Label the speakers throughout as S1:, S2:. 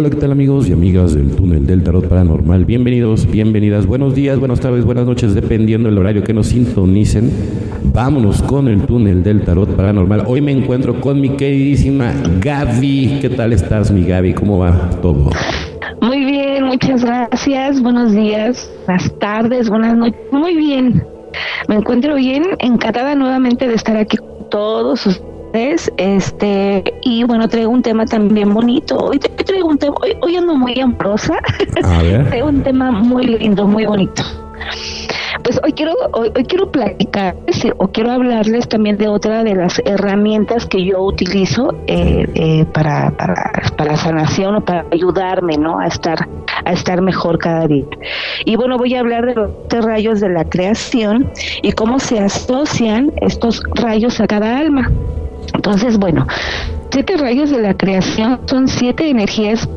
S1: Hola, ¿qué tal amigos y amigas del túnel del tarot paranormal? Bienvenidos, bienvenidas, buenos días, buenas tardes, buenas noches, dependiendo del horario que nos sintonicen. Vámonos con el túnel del tarot paranormal. Hoy me encuentro con mi queridísima Gaby. ¿Qué tal estás, mi Gaby? ¿Cómo va todo?
S2: Muy bien, muchas gracias. Buenos días, buenas tardes, buenas noches. Muy bien. Me encuentro bien, encantada nuevamente de estar aquí con todos este, y bueno, traigo un tema también bonito. Hoy traigo un tema, hoy, ando muy amorosa. traigo un tema muy lindo, muy bonito. Pues hoy quiero, hoy, quiero platicarles o quiero hablarles también de otra de las herramientas que yo utilizo eh, eh, para, para, para sanación o para ayudarme, ¿no? A estar, a estar mejor cada día. Y bueno, voy a hablar de los rayos de la creación y cómo se asocian estos rayos a cada alma. Entonces, bueno, siete rayos de la creación son siete energías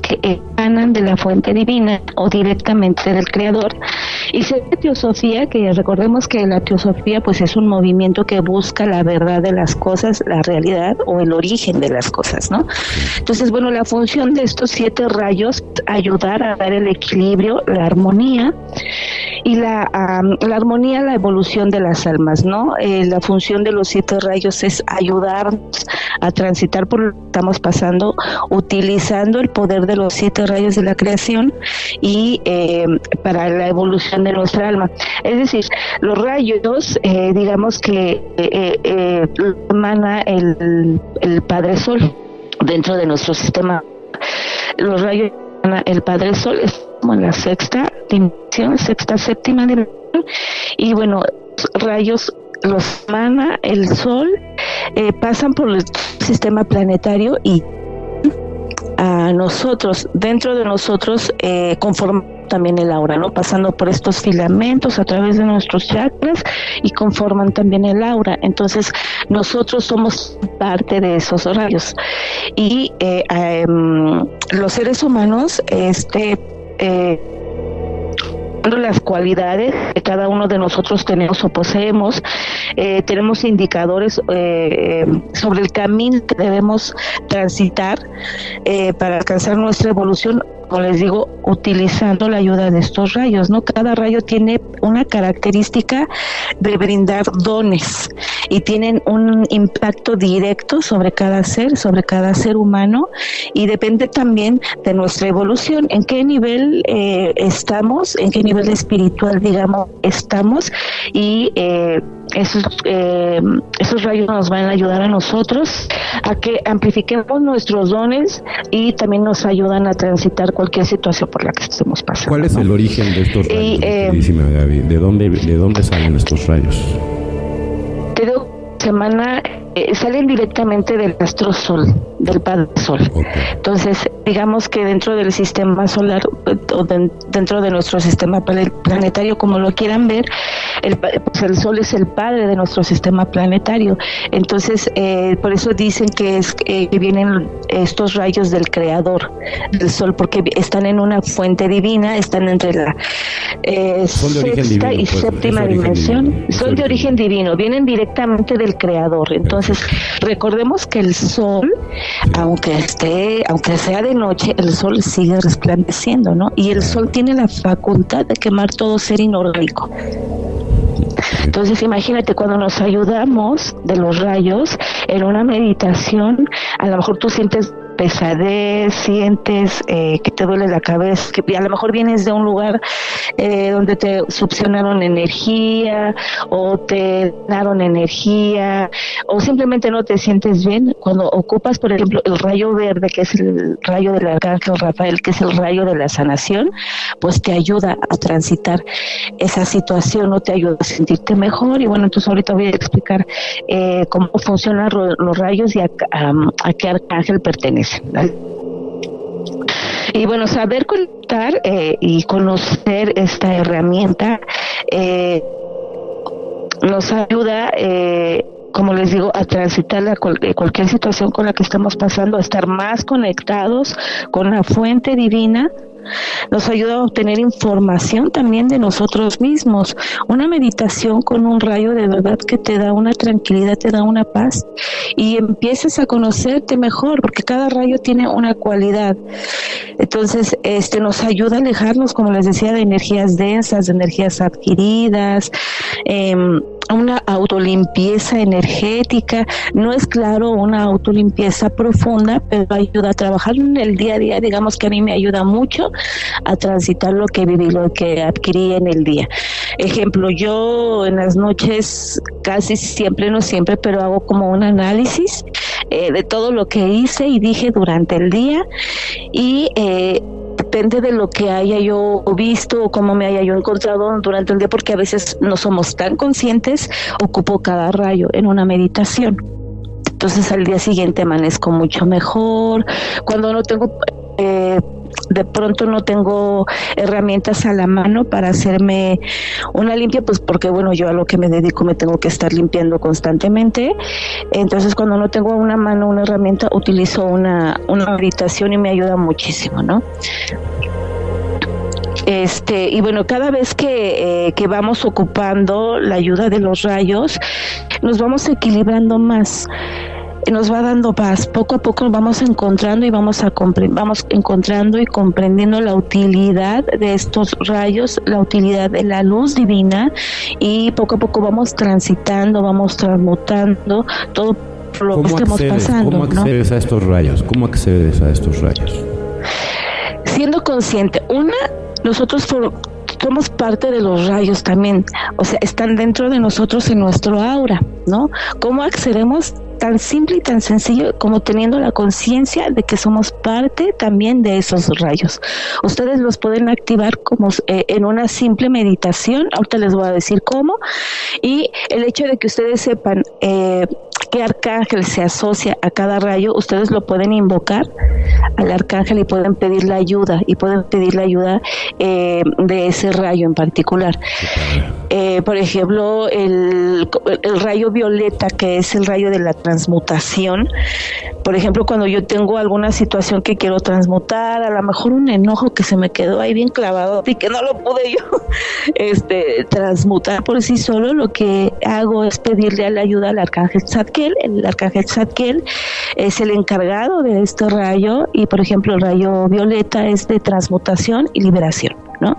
S2: que emanan de la fuente divina o directamente del creador. Y se teosofía, que recordemos que la teosofía pues es un movimiento que busca la verdad de las cosas, la realidad o el origen de las cosas, ¿no? Entonces, bueno, la función de estos siete rayos ayudar a dar el equilibrio, la armonía y la, la armonía, la evolución de las almas, ¿no? Eh, la función de los siete rayos es ayudarnos a transitar por lo que estamos pasando utilizando el poder de los siete rayos de la creación y eh, para la evolución de nuestra alma. Es decir, los rayos, eh, digamos que eh, emana el, el Padre Sol dentro de nuestro sistema. Los rayos el Padre Sol es como la sexta dimensión, sexta, séptima dimensión. Y bueno, rayos los emana el Sol, pasan por el sistema planetario y a nosotros, dentro de nosotros, eh, también el aura, ¿no? Pasando por estos filamentos a través de nuestros chakras y conforman también el aura. Entonces, nosotros somos parte de esos rayos. Y eh, em, los seres humanos, este, eh, las cualidades que cada uno de nosotros tenemos o poseemos, eh, tenemos indicadores eh, sobre el camino que debemos transitar eh, para alcanzar nuestra evolución como les digo, utilizando la ayuda de estos rayos, ¿no? Cada rayo tiene una característica de brindar dones y tienen un impacto directo sobre cada ser, sobre cada ser humano y depende también de nuestra evolución, en qué nivel eh, estamos, en qué nivel espiritual, digamos, estamos y eh, esos, eh, esos rayos nos van a ayudar a nosotros a que amplifiquemos nuestros dones y también nos ayudan a transitar cualquier situación por la que estemos pasando.
S1: ¿Cuál es el origen de estos rayos? Eh, ¿De dónde, ¿De dónde salen estos rayos?
S2: Te doy semana eh, salen directamente del astro sol, del Padre Sol. Entonces, digamos que dentro del sistema solar o dentro de nuestro sistema planetario, como lo quieran ver, el, pues el Sol es el padre de nuestro sistema planetario. Entonces, eh, por eso dicen que es eh, que vienen estos rayos del Creador del Sol, porque están en una fuente divina, están entre la sexta y pues, séptima dimensión. Son de origen divino, vienen directamente del Creador. Entonces recordemos que el sol, aunque esté, aunque sea de noche, el sol sigue resplandeciendo, ¿no? Y el sol tiene la facultad de quemar todo ser inorgánico. Entonces imagínate cuando nos ayudamos de los rayos en una meditación, a lo mejor tú sientes pesadez, sientes eh, que te duele la cabeza, que a lo mejor vienes de un lugar eh, donde te succionaron energía o te daron energía o simplemente no te sientes bien, cuando ocupas, por ejemplo, el rayo verde, que es el rayo del arcángel Rafael, que es el rayo de la sanación, pues te ayuda a transitar esa situación, no te ayuda a sentirte mejor. Y bueno, entonces ahorita voy a explicar eh, cómo funcionan los rayos y a qué arcángel pertenece. Y bueno, saber contar eh, y conocer esta herramienta eh, nos ayuda eh, como les digo, a transitar la, eh, cualquier situación con la que estamos pasando, a estar más conectados con la fuente divina nos ayuda a obtener información también de nosotros mismos. Una meditación con un rayo de verdad que te da una tranquilidad, te da una paz y empiezas a conocerte mejor porque cada rayo tiene una cualidad. Entonces, este nos ayuda a alejarnos, como les decía, de energías densas, de energías adquiridas. Eh, una autolimpieza energética. No es claro una autolimpieza profunda, pero ayuda a trabajar en el día a día. Digamos que a mí me ayuda mucho a transitar lo que viví, lo que adquirí en el día. Ejemplo, yo en las noches casi siempre, no siempre, pero hago como un análisis eh, de todo lo que hice y dije durante el día y eh, depende de lo que haya yo visto o cómo me haya yo encontrado durante el día, porque a veces no somos tan conscientes, ocupo cada rayo en una meditación. Entonces al día siguiente amanezco mucho mejor. Cuando no tengo eh, de pronto no tengo herramientas a la mano para hacerme una limpia, pues porque bueno, yo a lo que me dedico me tengo que estar limpiando constantemente. Entonces cuando no tengo una mano, una herramienta, utilizo una, una y me ayuda muchísimo, ¿no? Este, y bueno, cada vez que, eh, que vamos ocupando la ayuda de los rayos, nos vamos equilibrando más nos va dando paz. Poco a poco vamos encontrando y vamos a vamos encontrando y comprendiendo la utilidad de estos rayos, la utilidad de la luz divina y poco a poco vamos transitando, vamos transmutando todo lo que estemos pasando.
S1: ¿Cómo accedes a estos rayos? ¿Cómo accedes a estos rayos?
S2: Siendo consciente, una, nosotros somos parte de los rayos también, o sea, están dentro de nosotros en nuestro aura, ¿no? ¿Cómo accedemos? Tan simple y tan sencillo como teniendo la conciencia de que somos parte también de esos rayos. Ustedes los pueden activar como eh, en una simple meditación, ahorita les voy a decir cómo, y el hecho de que ustedes sepan eh, qué arcángel se asocia a cada rayo, ustedes lo pueden invocar al arcángel y pueden pedir la ayuda y pueden pedir la ayuda eh, de ese rayo en particular. Eh, por ejemplo, el, el, rayo violeta, que es el rayo de la transmutación. Por ejemplo, cuando yo tengo alguna situación que quiero transmutar, a lo mejor un enojo que se me quedó ahí bien clavado y que no lo pude yo este, transmutar por sí solo, lo que hago es pedirle la ayuda al arcángel Zadkiel. El arcángel Zadkiel es el encargado de este rayo y, por ejemplo, el rayo violeta es de transmutación y liberación. ¿No?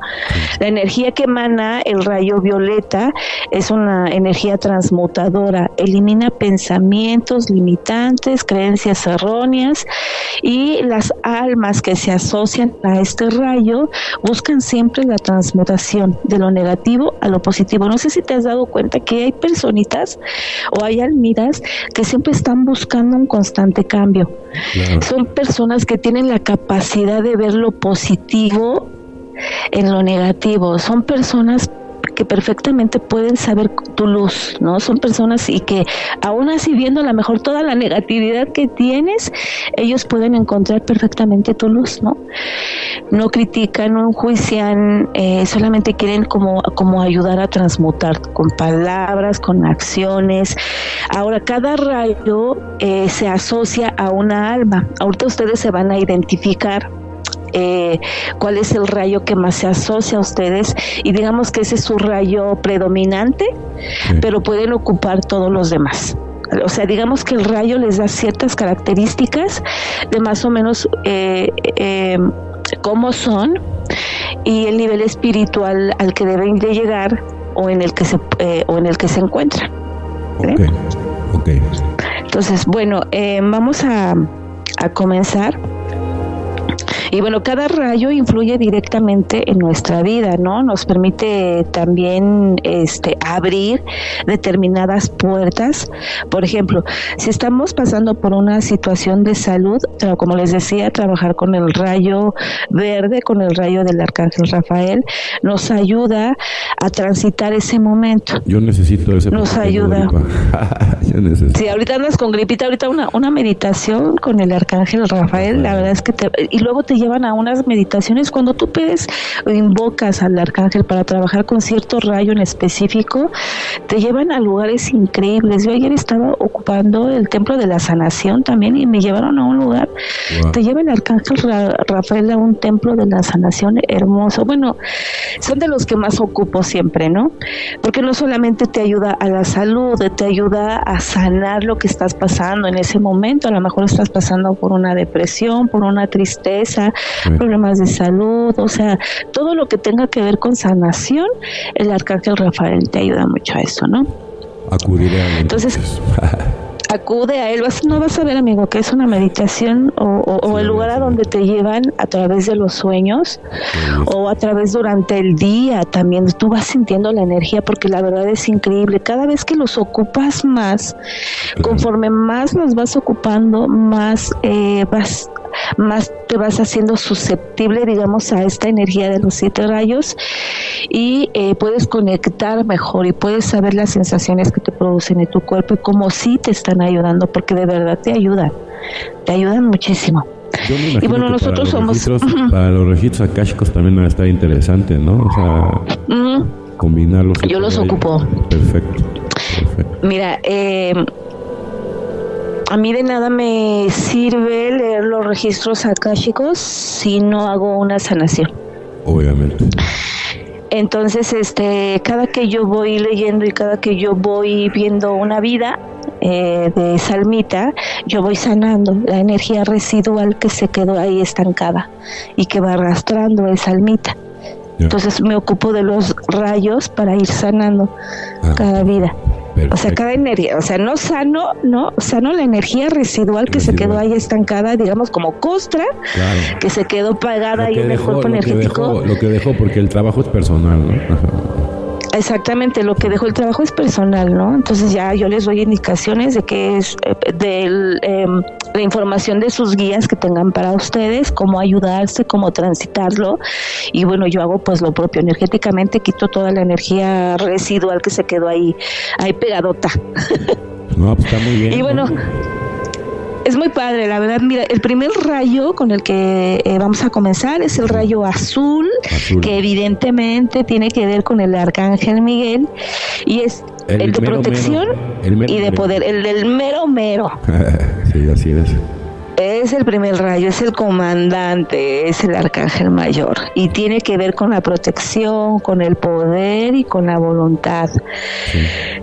S2: La energía que emana el rayo violeta es una energía transmutadora, elimina pensamientos limitantes, creencias erróneas y las almas que se asocian a este rayo buscan siempre la transmutación de lo negativo a lo positivo. No sé si te has dado cuenta que hay personitas o hay almiras que siempre están buscando un constante cambio. Son personas que tienen la capacidad de ver lo positivo en lo negativo. Son personas que perfectamente pueden saber tu luz, ¿no? Son personas y que aún así viendo a lo mejor toda la negatividad que tienes, ellos pueden encontrar perfectamente tu luz, ¿no? No critican, no enjuician, eh, solamente quieren como, como ayudar a transmutar con palabras, con acciones. Ahora, cada rayo eh, se asocia a una alma. Ahorita ustedes se van a identificar eh, cuál es el rayo que más se asocia a ustedes y digamos que ese es su rayo predominante, pero pueden ocupar todos los demás. O sea, digamos que el rayo les da ciertas características de más o menos eh, eh, cómo son y el nivel espiritual al que deben de llegar o en el que se o en el que se encuentran. Entonces, bueno, vamos a, a comenzar. Y bueno, cada rayo influye directamente en nuestra vida, ¿no? Nos permite también este, abrir determinadas puertas. Por ejemplo, si estamos pasando por una situación de salud, como les decía, trabajar con el rayo verde, con el rayo del arcángel Rafael, nos ayuda a transitar ese momento.
S1: Yo necesito ese
S2: Nos ayuda. Si ahorita andas con gripita, ahorita una, una meditación con el arcángel Rafael, la verdad es que te, y luego te llevan a unas meditaciones cuando tú pides o invocas al arcángel para trabajar con cierto rayo en específico, te llevan a lugares increíbles. Yo ayer estaba ocupando el templo de la sanación también y me llevaron a un lugar, te lleva el arcángel Rafael a un templo de la sanación hermoso. Bueno, son de los que más ocupo siempre, ¿no? Porque no solamente te ayuda a la salud, te ayuda a sanar lo que estás pasando en ese momento. A lo mejor estás pasando por una depresión, por una tristeza, problemas de salud, o sea, todo lo que tenga que ver con sanación, el arcángel Rafael te ayuda mucho a eso, ¿no?
S1: Acudiré a
S2: Entonces, acude a él. Vas, no vas a ver, amigo, que es una meditación o, el lugar a donde te llevan a través de los sueños o a través durante el día también. Tú vas sintiendo la energía porque la verdad es increíble. Cada vez que los ocupas más, conforme más los vas ocupando, más eh, vas más te vas haciendo susceptible, digamos, a esta energía de los siete rayos y eh, puedes conectar mejor y puedes saber las sensaciones que te producen en tu cuerpo y cómo sí te están ayudando, porque de verdad te ayudan, te ayudan muchísimo.
S1: y bueno, nosotros somos... para los registros akáshicos también va a estar interesante, ¿no? O sea, combinarlos.
S2: Yo los ocupo.
S1: Perfecto.
S2: Mira, eh, a mí de nada me sirve leer los registros akáshicos si no hago una sanación.
S1: Obviamente.
S2: Entonces, este, cada que yo voy leyendo y cada que yo voy viendo una vida eh, de salmita, yo voy sanando la energía residual que se quedó ahí estancada y que va arrastrando esa almita. Entonces me ocupo de los rayos para ir sanando ah. cada vida. O sea, cada energía, o sea, no sano, no, sano la energía residual que se quedó ahí estancada, digamos, como costra, que se quedó pagada ahí en el cuerpo energético.
S1: lo que dejó, porque el trabajo es personal, ¿no?
S2: Exactamente, lo que dejó el trabajo es personal, ¿no? Entonces ya yo les doy indicaciones de que es eh, de em, la información de sus guías que tengan para ustedes, cómo ayudarse, cómo transitarlo. Y bueno, yo hago pues lo propio. Energéticamente quito toda la energía residual que se quedó ahí, ahí pegadota.
S1: No, pues está muy bien.
S2: Y bueno, es muy padre, la verdad. Mira, el primer rayo con el que eh, vamos a comenzar es el rayo azul, que evidentemente tiene que ver con el arcángel Miguel y es el, de protección y de poder, el del mero mero.
S1: sí, así es.
S2: Es el primer rayo, es el comandante, es el arcángel mayor y tiene que ver con la protección, con el poder y con la voluntad.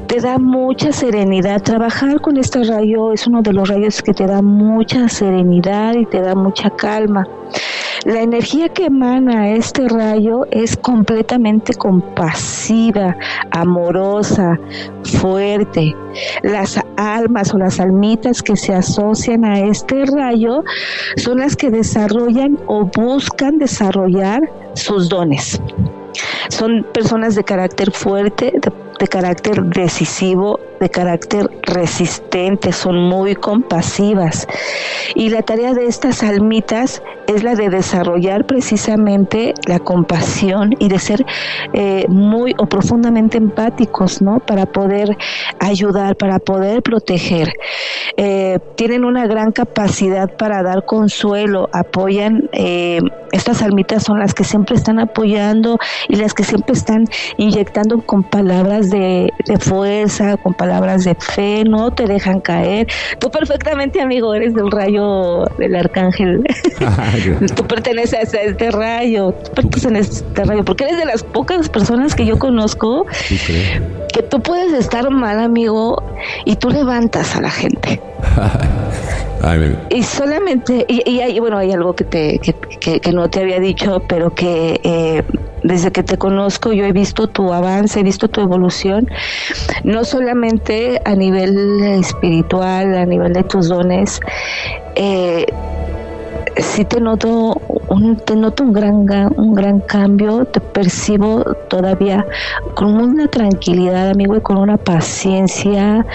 S2: Te da mucha serenidad. Trabajar con este rayo es uno de los rayos que te da mucha serenidad y te da mucha calma. La energía que emana este rayo es completamente compasiva, amorosa, fuerte. Las almas o las almitas que se asocian a este rayo son las que desarrollan o buscan desarrollar sus dones. Son personas de carácter fuerte, de, carácter decisivo, de carácter resistente, son muy compasivas. Y la tarea de estas almitas es la de desarrollar precisamente la compasión y de ser eh, muy o profundamente empáticos, ¿no? Para poder ayudar, para poder proteger. Eh, tienen una gran capacidad para dar consuelo, apoyan, eh, estas almitas son las que siempre están apoyando y las que siempre están inyectando con palabras de, de fuerza, con palabras de fe, no te dejan caer. Tú perfectamente, amigo, eres del rayo del arcángel. tú perteneces a este rayo, tú perteneces a este rayo, porque eres de las pocas personas que yo conozco que tú puedes estar mal, amigo, y tú levantas a la gente. y solamente, y, hay, bueno, hay algo que, te, que, no te había dicho, pero que eh, desde que te conozco yo he visto tu avance, he visto tu evolución, no solamente a nivel espiritual, a nivel de tus dones, eh, sí te noto un, te noto un gran un gran cambio, te percibo todavía con una tranquilidad, amigo, y con una paciencia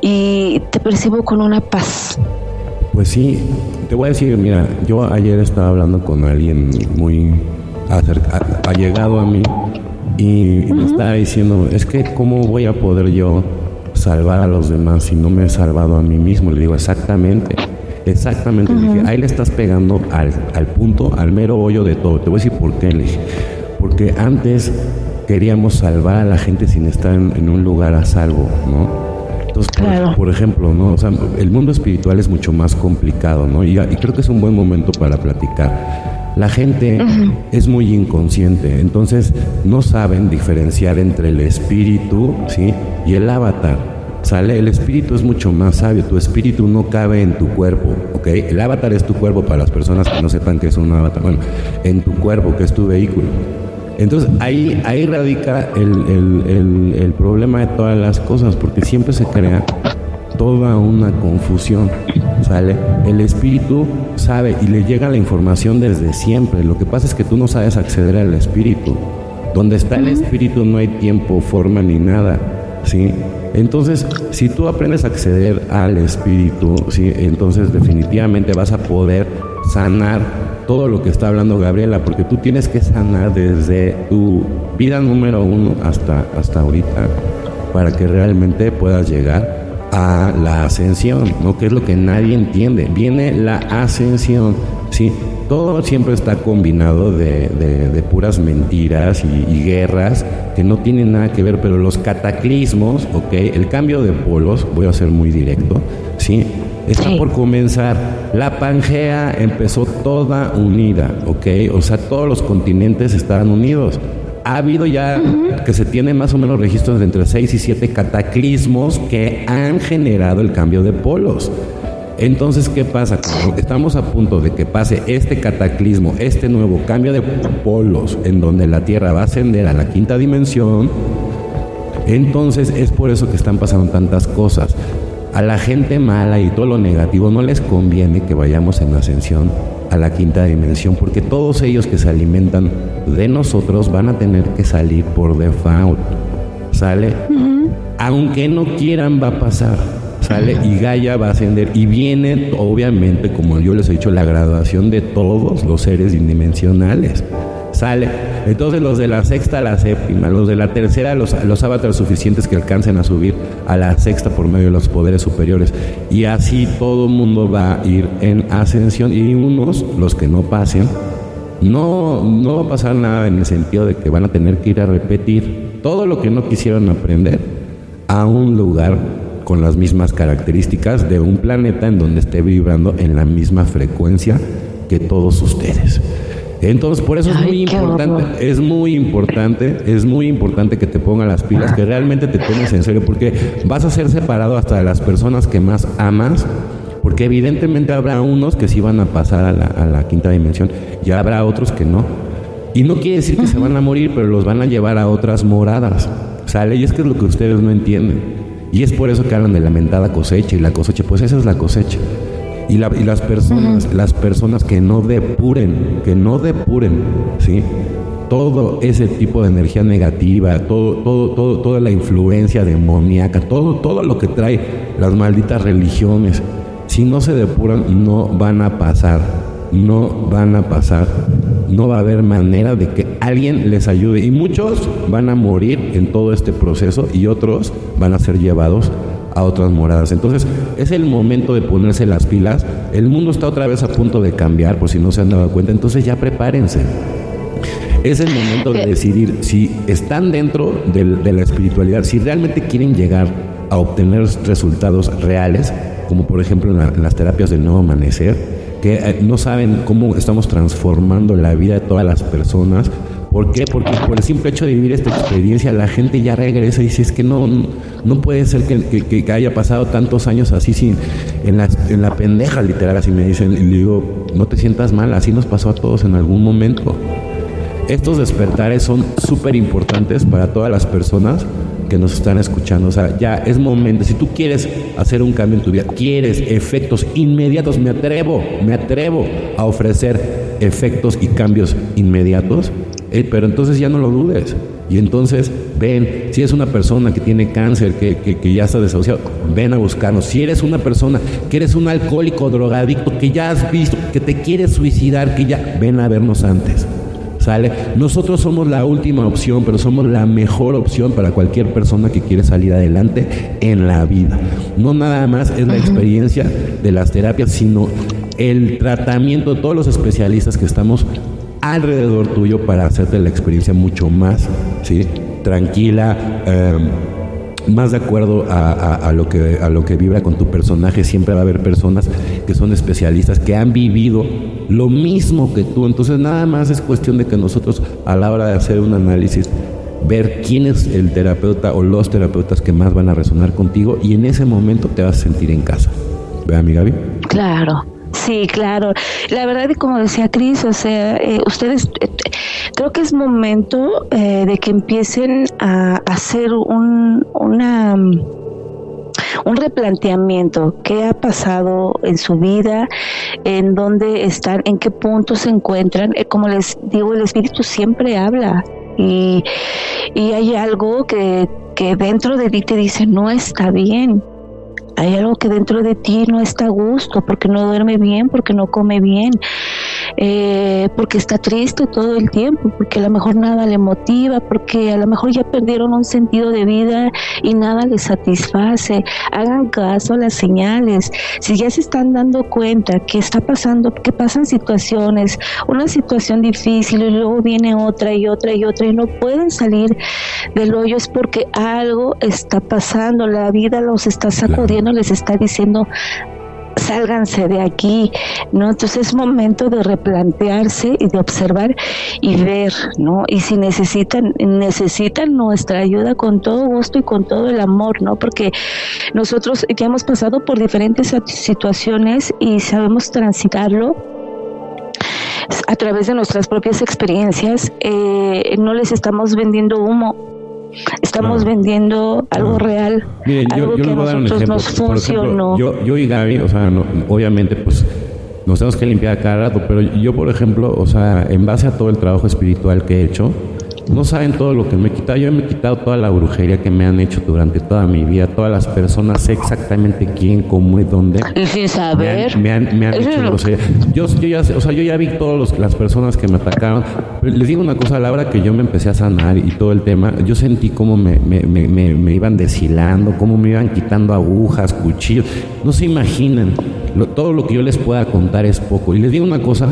S2: y te percibo con una paz.
S1: Pues sí, te voy a decir, mira, yo ayer estaba hablando con alguien muy allegado a mí y, me estaba diciendo, es que cómo voy a poder yo salvar a los demás si no me he salvado a mí mismo. Le digo, exactamente Exactamente, ahí le estás pegando al, al, punto, al mero hoyo de todo. Te voy a decir por qué, le dije. Porque antes queríamos salvar a la gente sin estar en, un lugar a salvo, ¿no? Entonces, por, ejemplo, ¿no? O sea, el mundo espiritual es mucho más complicado, ¿no? Y, y creo que es un buen momento para platicar. La gente es muy inconsciente, entonces no saben diferenciar entre el espíritu, ¿sí? Y el avatar. ¿Sale? El espíritu es mucho más sabio. Tu espíritu no cabe en tu cuerpo, ¿ok? El avatar es tu cuerpo para las personas que no sepan que es un avatar. Bueno, en tu cuerpo, que es tu vehículo. Entonces ahí, ahí radica el, el problema de todas las cosas, porque siempre se crea toda una confusión. ¿Sale? El espíritu sabe y le llega la información desde siempre. Lo que pasa es que tú no sabes acceder al espíritu. Donde está el espíritu no hay tiempo, forma ni nada. ¿Sí? Entonces, si tú aprendes a acceder al espíritu, ¿sí? entonces definitivamente vas a poder sanar todo lo que está hablando Gabriela, porque tú tienes que sanar desde tu vida número uno hasta, hasta ahorita, para que realmente puedas llegar a la ascensión, ¿no? Que es lo que nadie entiende. Viene la ascensión, ¿sí? Todo siempre está combinado de, puras mentiras y, guerras que no tienen nada que ver, pero los cataclismos, ¿ok? El cambio de polos, voy a ser muy directo, ¿sí? Está por comenzar. La Pangea empezó toda unida, ¿ok? O sea, todos los continentes estaban unidos ha habido ya que se tiene más o menos registros de entre 6 y 7 cataclismos que han generado el cambio de polos. Entonces, ¿qué pasa? estamos a punto de que pase este cataclismo, este nuevo cambio de polos, en donde la Tierra va a ascender a la quinta dimensión, entonces es por eso que están pasando tantas cosas. A la gente mala y todo lo negativo no les conviene que vayamos en ascensión a la quinta dimensión, porque todos ellos que se alimentan de nosotros van a tener que salir por default. ¿Sale? Aunque no quieran, va a pasar. ¿Sale? Y Gaia va a ascender. Y viene, obviamente, como yo les he dicho, la graduación de todos los seres indimensionales. ¿Sale? Entonces los de la sexta a la séptima, los de la tercera, los, los avatares suficientes que alcancen a subir a la sexta por medio de los poderes superiores. Y así todo el mundo va a ir en ascensión. Y unos, los que no pasen, no, no va a pasar nada en el sentido de que van a tener que ir a repetir todo lo que no quisieron aprender a un lugar con las mismas características de un planeta en donde esté vibrando en la misma frecuencia que todos ustedes. Entonces, por eso es muy importante, es muy importante, es muy importante que te pongan las pilas, que realmente te tomes en serio, porque vas a ser separado hasta de las personas que más amas, porque evidentemente habrá unos que sí van a pasar a la, a la quinta dimensión y habrá otros que no. Y no quiere decir que se van a morir, pero los van a llevar a otras moradas. ¿Sale? Y es que es lo que ustedes no entienden. Y es por eso que hablan de la mentada cosecha y la cosecha, pues esa es la cosecha. Y, las personas, las personas que no depuren, que no depuren, ¿sí? Todo ese tipo de energía negativa, todo, todo, todo, toda la influencia demoníaca, todo, todo lo que trae las malditas religiones, si no se depuran, no van a pasar, no van a pasar, no va a haber manera de que alguien les ayude. Y muchos van a morir en todo este proceso y otros van a ser llevados a otras moradas. Entonces es el momento de ponerse las pilas. El mundo está otra vez a punto de cambiar, por si no se han dado cuenta. Entonces ya prepárense. Es el momento de decidir si están dentro de, la espiritualidad, si realmente quieren llegar a obtener resultados reales, como por ejemplo en, las terapias del nuevo amanecer, que eh, no saben cómo estamos transformando la vida de todas las personas ¿Por qué? Porque por el simple hecho de vivir esta experiencia, la gente ya regresa y dice, es que no, no puede ser que, que, haya pasado tantos años así sin, en, la, en la pendeja literal, así me dicen, y le digo, no te sientas mal, así nos pasó a todos en algún momento. Estos despertares son súper importantes para todas las personas que nos están escuchando. O sea, ya es momento. Si tú quieres hacer un cambio en tu vida, quieres efectos inmediatos, me atrevo, me atrevo a ofrecer efectos y cambios inmediatos eh, pero entonces ya no lo dudes. Y entonces ven, si es una persona que tiene cáncer, que, que, ya está desahuciado, ven a buscarnos. Si eres una persona que eres un alcohólico, drogadicto, que ya has visto, que te quieres suicidar, que ya, ven a vernos antes. ¿Sale? Nosotros somos la última opción, pero somos la mejor opción para cualquier persona que quiere salir adelante en la vida. no nada más es la experiencia de las terapias, sino el tratamiento de todos los especialistas que estamos alrededor tuyo para hacerte la experiencia mucho más ¿sí? tranquila, em, más de acuerdo a, lo que, a lo que vibra con tu personaje. Siempre va a haber personas que son especialistas, que han vivido lo mismo que tú. Entonces nada más es cuestión de que nosotros a la hora de hacer un análisis ver quién es el terapeuta o los terapeutas que más van a resonar contigo y en ese momento te vas a sentir en casa. ¿Ve, mi Gaby?
S2: Claro. Sí, claro. La verdad, como decía Cris, o sea, eh, ustedes, eh, creo que es momento eh, de que empiecen a hacer un, una un replanteamiento. Qué ha pasado en su vida, en dónde están, en qué punto se encuentran. Como les digo, el espíritu siempre habla. Y, y hay algo que, que dentro de ti te dice no está bien hay algo que dentro de ti no está a gusto, porque no duerme bien, porque no come bien, eh, porque está triste todo el tiempo, porque a lo mejor nada le motiva, porque a lo mejor ya perdieron un sentido de vida y nada les satisface. Hagan caso a las señales. Si ya se están dando cuenta que está pasando, que pasan situaciones, una situación difícil y luego viene otra y otra y otra y no pueden salir del hoyo, es porque algo está pasando, la vida los está sacudiendo les está diciendo sálganse de aquí, ¿no? Entonces es momento de replantearse y de observar y ver, ¿no? Y si necesitan, necesitan nuestra ayuda con todo gusto y con todo el amor, ¿no? Porque nosotros ya hemos pasado por diferentes situaciones y sabemos transitarlo a través de nuestras propias experiencias, eh, no les estamos vendiendo humo, Estamos vendiendo algo real, algo que a nosotros nos funcionó.
S1: yo, yo y Gaby, o sea, obviamente, pues nos tenemos que limpiar cada rato, pero yo, por ejemplo, o sea, en base a todo el trabajo espiritual que he hecho, no saben todo lo que me he quitado. Yo me he quitado toda la brujería que me han hecho durante toda mi vida. Todas las personas, sé exactamente quién, cómo y dónde.
S2: Y sin saber.
S1: Me han, me han, hecho Yo, yo, ya, o sea, yo ya vi todas las personas que me atacaron. les digo una cosa, a la hora que yo me empecé a sanar y todo el tema, yo sentí cómo me, me, me, me iban deshilando, cómo me iban quitando agujas, cuchillos. No se imaginan. todo lo que yo les pueda contar es poco. Y les digo una cosa,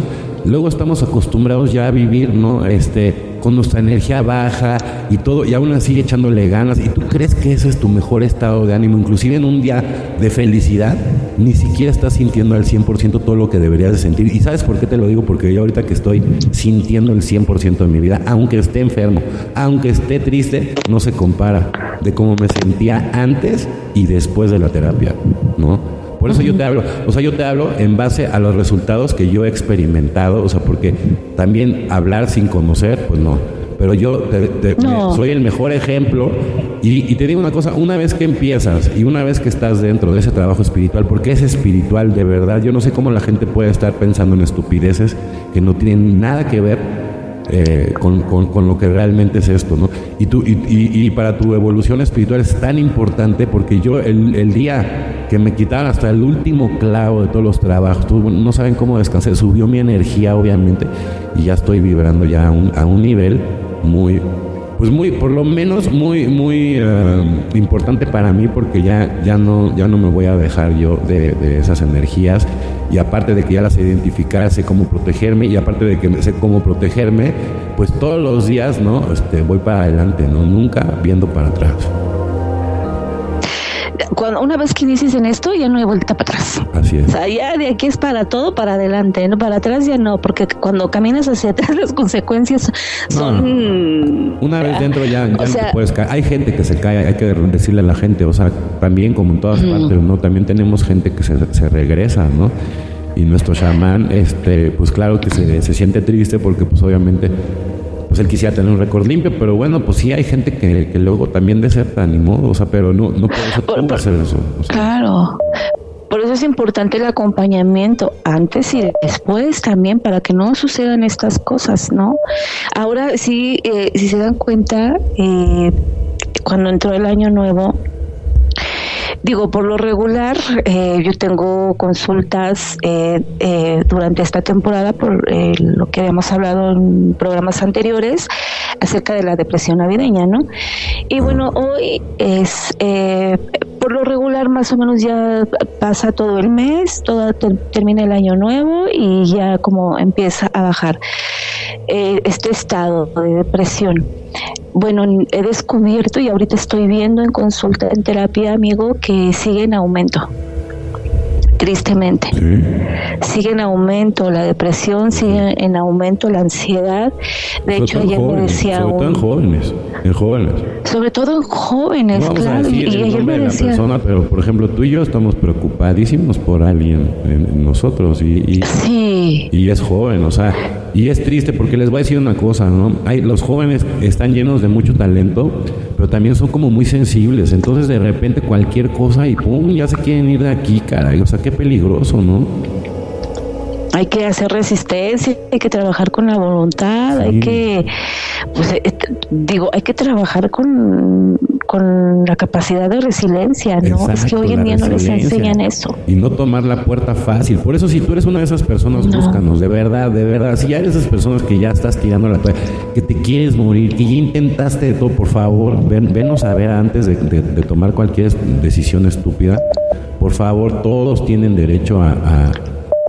S1: luego estamos acostumbrados ya a vivir, ¿no? Este con nuestra energía baja y todo, y aún así echándole ganas, y tú crees que ese es tu mejor estado de ánimo, inclusive en un día de felicidad, ni siquiera estás sintiendo al 100% todo lo que deberías de sentir. ¿Y sabes por qué te lo digo? Porque yo ahorita que estoy sintiendo el 100% de mi vida, aunque esté enfermo, aunque esté triste, no se compara de cómo me sentía antes y después de la terapia, ¿no? Por eso yo te hablo, o sea, yo te hablo en base a los resultados que yo he experimentado, o sea, porque también hablar sin conocer, pues no. Pero yo soy el mejor ejemplo y, te digo una cosa, una vez que empiezas y una vez que estás dentro de ese trabajo espiritual, porque es espiritual de verdad, yo no sé cómo la gente puede estar pensando en estupideces que no tienen nada que ver eh, con, con, lo que realmente es esto, ¿no? Y, tú, y, y, para tu evolución espiritual es tan importante porque yo el, el, día que me quitaron hasta el último clavo de todos los trabajos, no saben cómo descansé, subió mi energía obviamente y ya estoy vibrando ya a un, a un nivel muy pues muy, por lo menos muy, muy eh, importante para mí porque ya, ya, no, ya no me voy a dejar yo de, de, esas energías y aparte de que ya las identificar, sé cómo protegerme y aparte de que sé cómo protegerme, pues todos los días, ¿no? Este, voy para adelante, ¿no? Nunca viendo para atrás
S2: cuando una vez que inicies en esto ya no hay vuelta para atrás.
S1: Así es.
S2: O sea, ya de aquí es para todo, para adelante, no para atrás ya no, porque cuando caminas hacia atrás las consecuencias son
S1: una vez dentro ya, ya no te puedes caer. Hay gente que se cae, hay que decirle a la gente, o sea, también como en todas partes, ¿no? También tenemos gente que se, se regresa, ¿no? Y nuestro chamán, este, pues claro que se, se siente triste porque pues obviamente pues él quisiera tener un récord limpio, pero bueno, pues sí hay gente que, luego también deserta, ni modo, o sea, pero no, no puede hacer eso.
S2: Claro. Por eso es importante el acompañamiento antes y después también para que no sucedan estas cosas, ¿no? Ahora sí, eh, si se dan cuenta, eh, cuando entró el año nuevo, digo, por lo regular, eh, yo tengo consultas eh, eh, durante esta temporada por lo que habíamos hablado en programas anteriores acerca de la depresión navideña, ¿no? Y bueno, hoy es, por lo regular, más o menos ya pasa todo el mes, termina el año nuevo y ya como empieza a bajar este estado de depresión bueno, he descubierto y ahorita estoy viendo en consulta en terapia, amigo, que sigue en aumento. Tristemente. Sigue en aumento la depresión, sigue en aumento la ansiedad. De hecho, ayer me decía.
S1: Sobre todo en jóvenes. En jóvenes.
S2: Sobre todo en jóvenes, claro. y, ayer me decía.
S1: persona, pero por ejemplo, tú y yo estamos preocupadísimos por alguien, en, nosotros. Y, y,
S2: sí.
S1: Y es joven, o sea, y es triste porque les voy a decir una cosa, ¿no? Hay, los jóvenes están llenos de mucho talento, pero también son como muy sensibles. Entonces, de repente, cualquier cosa y pum, ya se quieren ir de aquí, caray. O sea, qué peligroso, ¿no?
S2: hay que hacer resistencia, hay que trabajar con la voluntad, hay que, pues, eh, digo, hay que trabajar con, con la capacidad de resiliencia, ¿no? es que hoy en día no les enseñan eso.
S1: Y no tomar la puerta fácil. Por eso, si tú eres una de esas personas, búscanos, de verdad, de verdad. Si ya eres esas personas que ya estás tirando la toalla, que te quieres morir, que ya intentaste de todo, por favor, ven, venos a ver antes de, tomar cualquier decisión estúpida. Por favor, todos tienen derecho a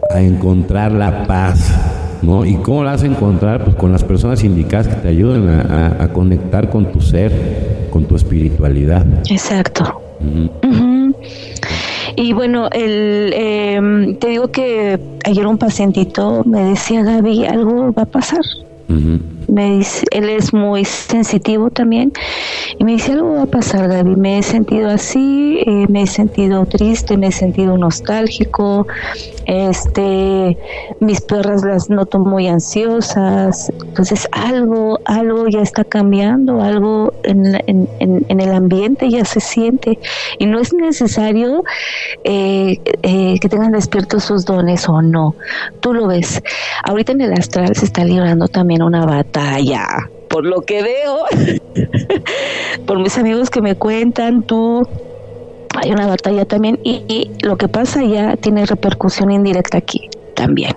S1: a encontrar la paz, ¿no? ¿Y cómo la vas a encontrar? Pues con las personas indicadas que te ayuden a, conectar con tu ser, con tu espiritualidad.
S2: Exacto. Y bueno, el, em, te digo que ayer un pacientito me decía, Gaby, algo va a pasar me dice, él es muy sensitivo también y me dice algo va a pasar Gaby, me he sentido así, eh, me he sentido triste, me he sentido nostálgico, este, mis perras las noto muy ansiosas, entonces algo, algo ya está cambiando, algo en, en, en, el ambiente ya se siente y no es necesario eh, eh, que tengan despiertos sus dones o no, tú lo ves, ahorita en el astral se está librando también una bata por lo que veo, por mis amigos que me cuentan, tú, hay una batalla también y, lo que pasa ya tiene repercusión indirecta aquí también.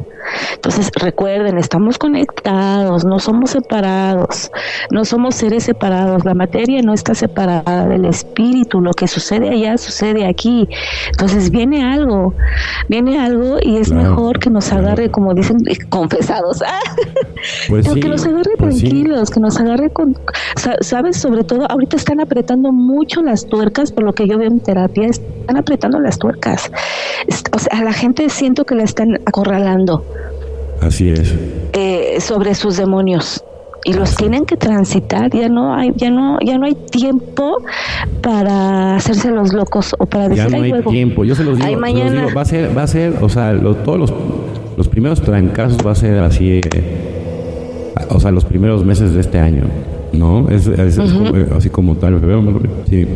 S2: Entonces recuerden, estamos conectados, no somos separados, no somos seres separados, la materia no está separada del espíritu, lo que sucede allá sucede aquí. Entonces viene algo, viene algo y es mejor que nos agarre, como dicen, confesados, pues que nos agarre pues tranquilos, que nos agarre con, sabes, sobre todo ahorita están apretando mucho las tuercas, por lo que yo veo en terapia, están apretando las tuercas. O sea, a la gente siento que la están acorralando.
S1: Así es.
S2: Eh, sobre sus demonios. Y los tienen que transitar. Ya no hay ya no ya no hay tiempo para hacerse los locos o para decir
S1: ya no hay tiempo. Yo se los digo, mañana... va a ser va a ser o sea todos los, los primeros trancazos va a ser así eh, o sea los primeros meses de este año no es, así como tal febrero sí.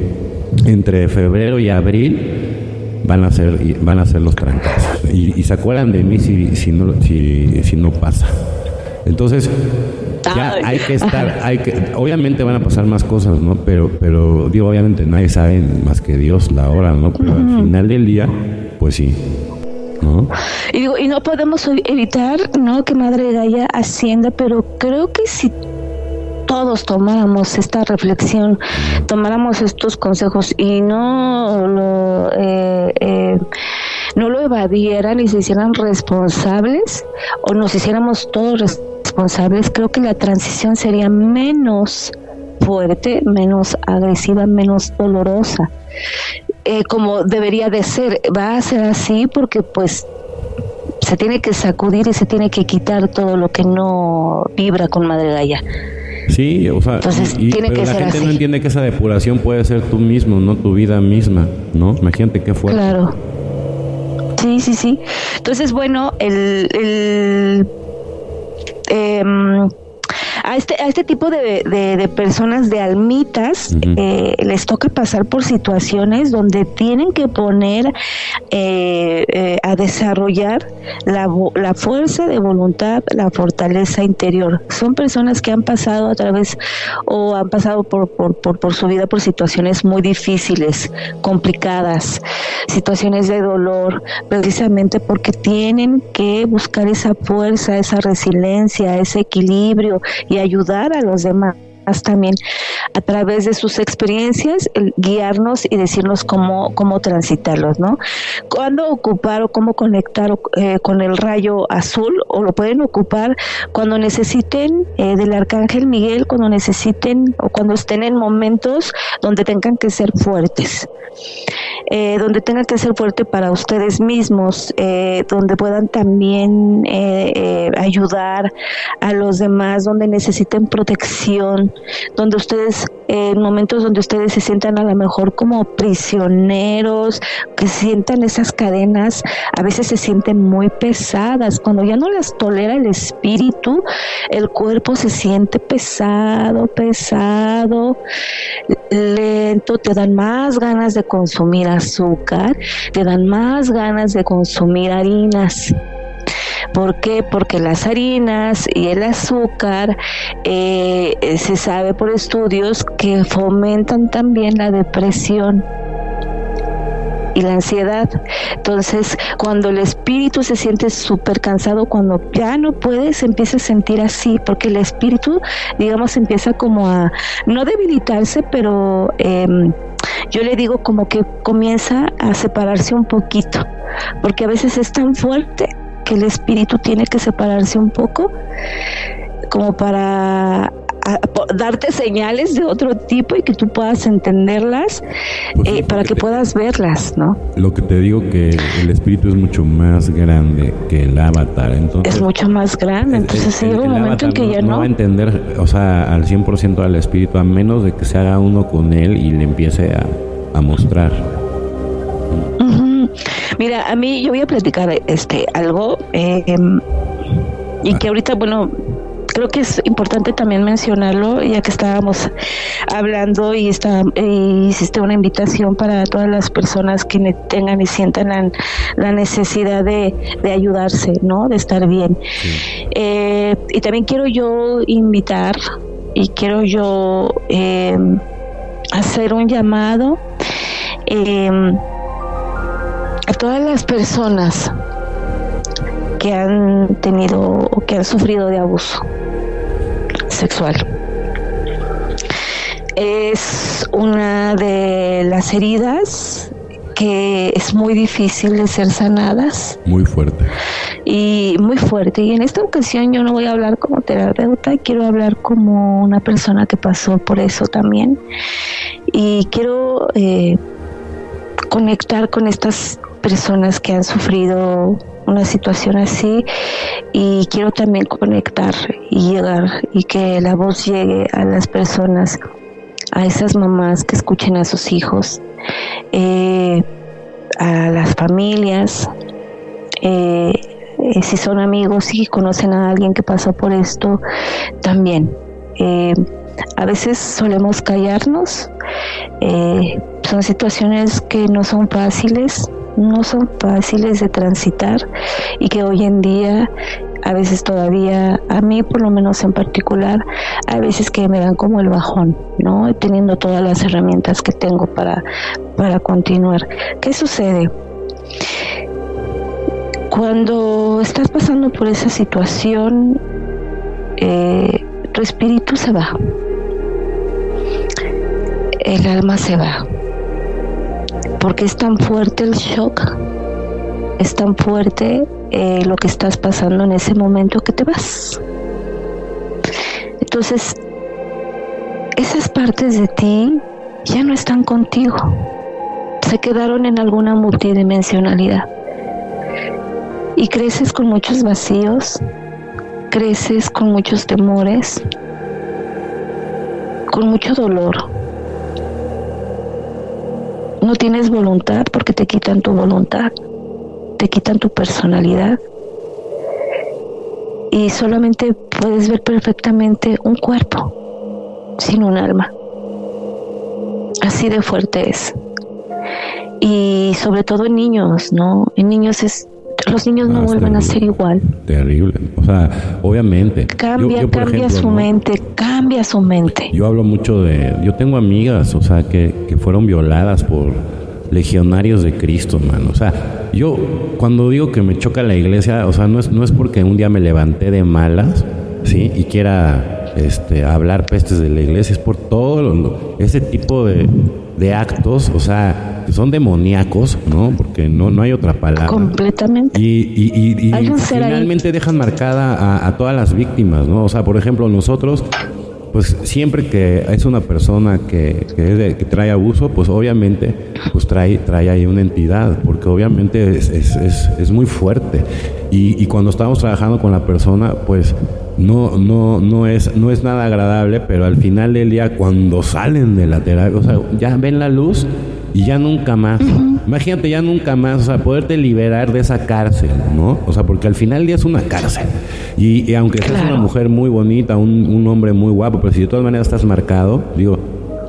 S1: Entre febrero y abril van a ser van a ser los trancas y, se acuerdan de mí si, si no si, si no pasa. Entonces ya hay que estar hay que obviamente van a pasar más cosas no pero pero digo obviamente nadie sabe más que Dios la hora no pero al final del día pues sí ¿No?
S2: Y digo, y no podemos evitar, ¿no? Que Madre Gaia ascienda, pero creo que si todos tomáramos esta reflexión, tomáramos estos consejos y no no lo evadieran y se hicieran responsables o nos hiciéramos todos responsables, creo que la transición sería menos fuerte, menos agresiva, menos dolorosa. Eh, como debería de ser, va a ser así porque pues se tiene que sacudir y se tiene que quitar todo lo que no vibra con Madre Gaia.
S1: Sí, o sea, y, la gente no entiende que esa depuración puede ser tú mismo, no tu vida misma, ¿no? Imagínate qué fuerte.
S2: Claro. Sí, sí, sí. Entonces, bueno, el, el em, a este, a este tipo de, de, personas, de almitas, eh, les toca pasar por situaciones donde tienen que poner eh, eh, a desarrollar la, la fuerza de voluntad, la fortaleza interior. Son personas que han pasado a través o han pasado por, por, por, por su vida por situaciones muy difíciles, complicadas, situaciones de dolor, precisamente porque tienen que buscar esa fuerza, esa resiliencia, ese equilibrio y ayudar a los demás también a través de sus experiencias guiarnos y decirnos cómo, cómo transitarlos, ¿no? Cuándo ocupar o cómo conectar eh, con el rayo azul o lo pueden ocupar cuando necesiten eh, del arcángel Miguel, cuando necesiten o cuando estén en momentos donde tengan que ser fuertes. Eh, donde tengan que ser fuerte para ustedes mismos, eh, donde puedan también ayudar a los demás, donde necesiten protección, donde ustedes, en momentos donde ustedes se sientan a lo mejor como prisioneros, que sientan esas cadenas, a veces se sienten muy pesadas, cuando ya no las tolera el espíritu, el cuerpo se siente pesado, pesado, lento, te dan más ganas de consumir azúcar, te dan más ganas de consumir harinas. ¿Por qué? Porque las harinas y el azúcar eh, se sabe por estudios que fomentan también la depresión y la ansiedad. Entonces, cuando el espíritu se siente súper cansado, cuando ya no puede, se empieza a sentir así, porque el espíritu, digamos, empieza como a no debilitarse, pero em, yo le digo como que comienza a separarse un poquito, porque a veces es tan fuerte que el espíritu tiene que separarse un poco como para darte señales de otro tipo y que tú puedas entenderlas pues eh, para que puedas verlas, ¿no?
S1: Lo que te digo que el espíritu es mucho más grande que el avatar, entonces...
S2: Es mucho más grande, entonces llega un momento en que ya no...
S1: No va a entender, o sea, al 100% al espíritu, a menos de que se haga uno con él y le empiece a, a mostrar.
S2: Mira, a mí yo voy a platicar este algo eh, y que ahorita, bueno, creo que es importante también mencionarlo, ya que estábamos hablando y, está, hiciste una invitación para todas las personas que tengan y sientan la, necesidad de, ayudarse, ¿no? De estar bien. Eh, y también quiero yo invitar y quiero yo eh, hacer un llamado eh, a todas las personas que han tenido o que han sufrido de abuso sexual. Es una de las heridas que es muy difícil de ser sanadas.
S1: Muy fuerte.
S2: Y muy fuerte. Y en esta ocasión yo no voy a hablar como terapeuta, quiero hablar como una persona que pasó por eso también. Y quiero eh, conectar con estas personas que han sufrido una situación así y quiero también conectar y llegar y que la voz llegue a las personas, a esas mamás que escuchen a sus hijos, eh, a las familias, eh, eh, si son amigos y conocen a alguien que pasó por esto, también. a veces solemos callarnos, son situaciones que no son fáciles, no son fáciles de transitar y que hoy en día a veces todavía, a mí por lo menos en particular, a veces que me dan como el bajón, ¿no? Teniendo todas las herramientas que tengo para, para continuar. ¿Qué sucede? Cuando estás pasando por esa situación, eh, tu espíritu se va, el alma se va porque es tan fuerte el shock, es tan fuerte eh, lo que estás pasando en ese momento que te vas. Entonces, esas partes de ti ya no están contigo, se quedaron en alguna multidimensionalidad. Y creces con muchos vacíos, creces con muchos temores, con mucho dolor no tienes voluntad porque te quitan tu voluntad, te quitan tu personalidad. y solamente puedes ver perfectamente un cuerpo sin un alma. Así de fuerte es. Y sobre todo en niños, ¿no? En niños es los niños no, vuelven a ser igual.
S1: Terrible. O sea, obviamente.
S2: Cambia, cambia su mente, cambia su mente.
S1: Yo hablo mucho de. Yo tengo amigas, o sea, que, que fueron violadas por legionarios de Cristo, hermano. O sea, yo cuando digo que me choca la iglesia, o sea, no es, no es porque un día me levanté de malas, ¿sí? Y quiera este, hablar pestes de la iglesia, es por todo ese tipo de, de actos, o sea, que son demoníacos, ¿no? Porque no, no hay otra palabra.
S2: Completamente.
S1: Y, y, y, finalmente dejan marcada a, a, todas las víctimas, ¿no? O sea, por ejemplo, nosotros, pues siempre que es una persona que, que, que trae abuso, pues obviamente pues trae, trae ahí una entidad, porque obviamente es, es, es, es muy fuerte. Y, y cuando estamos trabajando con la persona, pues no, no, no es, no es nada agradable, pero al final del día, cuando salen de la terapia, o sea, ya ven la luz y ya nunca más. Imagínate, ya nunca más, o sea, poderte liberar de esa cárcel, ¿no? O sea, porque al final día es una cárcel. Y, y aunque seas una mujer muy bonita, un, un, hombre muy guapo, pero si de todas maneras estás marcado, digo,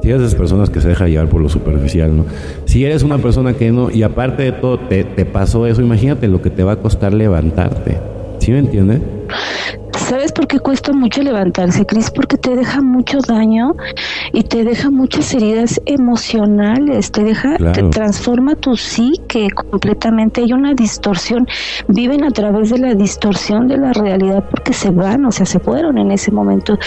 S1: si eres de esas personas que se deja llevar por lo superficial, ¿no? Si eres una persona que no, y aparte de todo te, te pasó eso, imagínate lo que te va a costar levantarte. ¿Sí me entiendes?
S2: ¿Sabes por qué cuesta mucho levantarse, Cris? Porque te deja mucho daño y te deja muchas heridas emocionales, te deja, claro. te transforma tu psique completamente. Hay una distorsión, viven a través de la distorsión de la realidad porque se van, o sea, se fueron en ese momento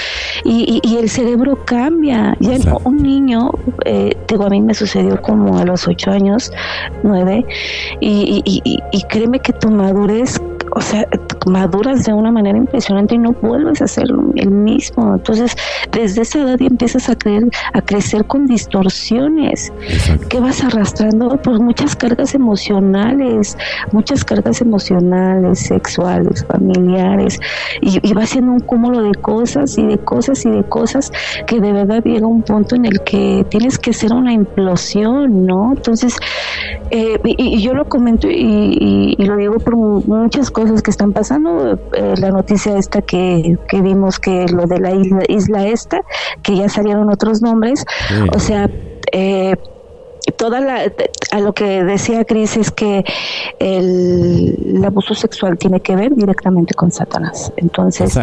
S2: y, y, y el cerebro cambia. Ya Exacto. un niño, eh, digo, a mí me sucedió como a los ocho años, nueve, y, y créeme que tu madurez o sea, maduras de una manera impresionante y no vuelves a ser el mismo. Entonces, desde esa edad ya empiezas a, creer, a crecer con distorsiones Exacto. que vas arrastrando por muchas cargas emocionales, muchas cargas emocionales, sexuales, familiares, y, y va siendo un cúmulo de cosas y de cosas y de cosas que de verdad llega un punto en el que tienes que hacer una implosión, ¿no? Entonces, eh, y, y, yo lo comento y, y, lo digo por muchas cosas que están pasando. Eh, la noticia esta que, que, vimos que lo de la isla, isla esta, que ya salieron otros nombres, sí. o sea, eh, toda la a lo que decía Cris es que el, el, abuso sexual tiene que ver directamente con Satanás. Entonces,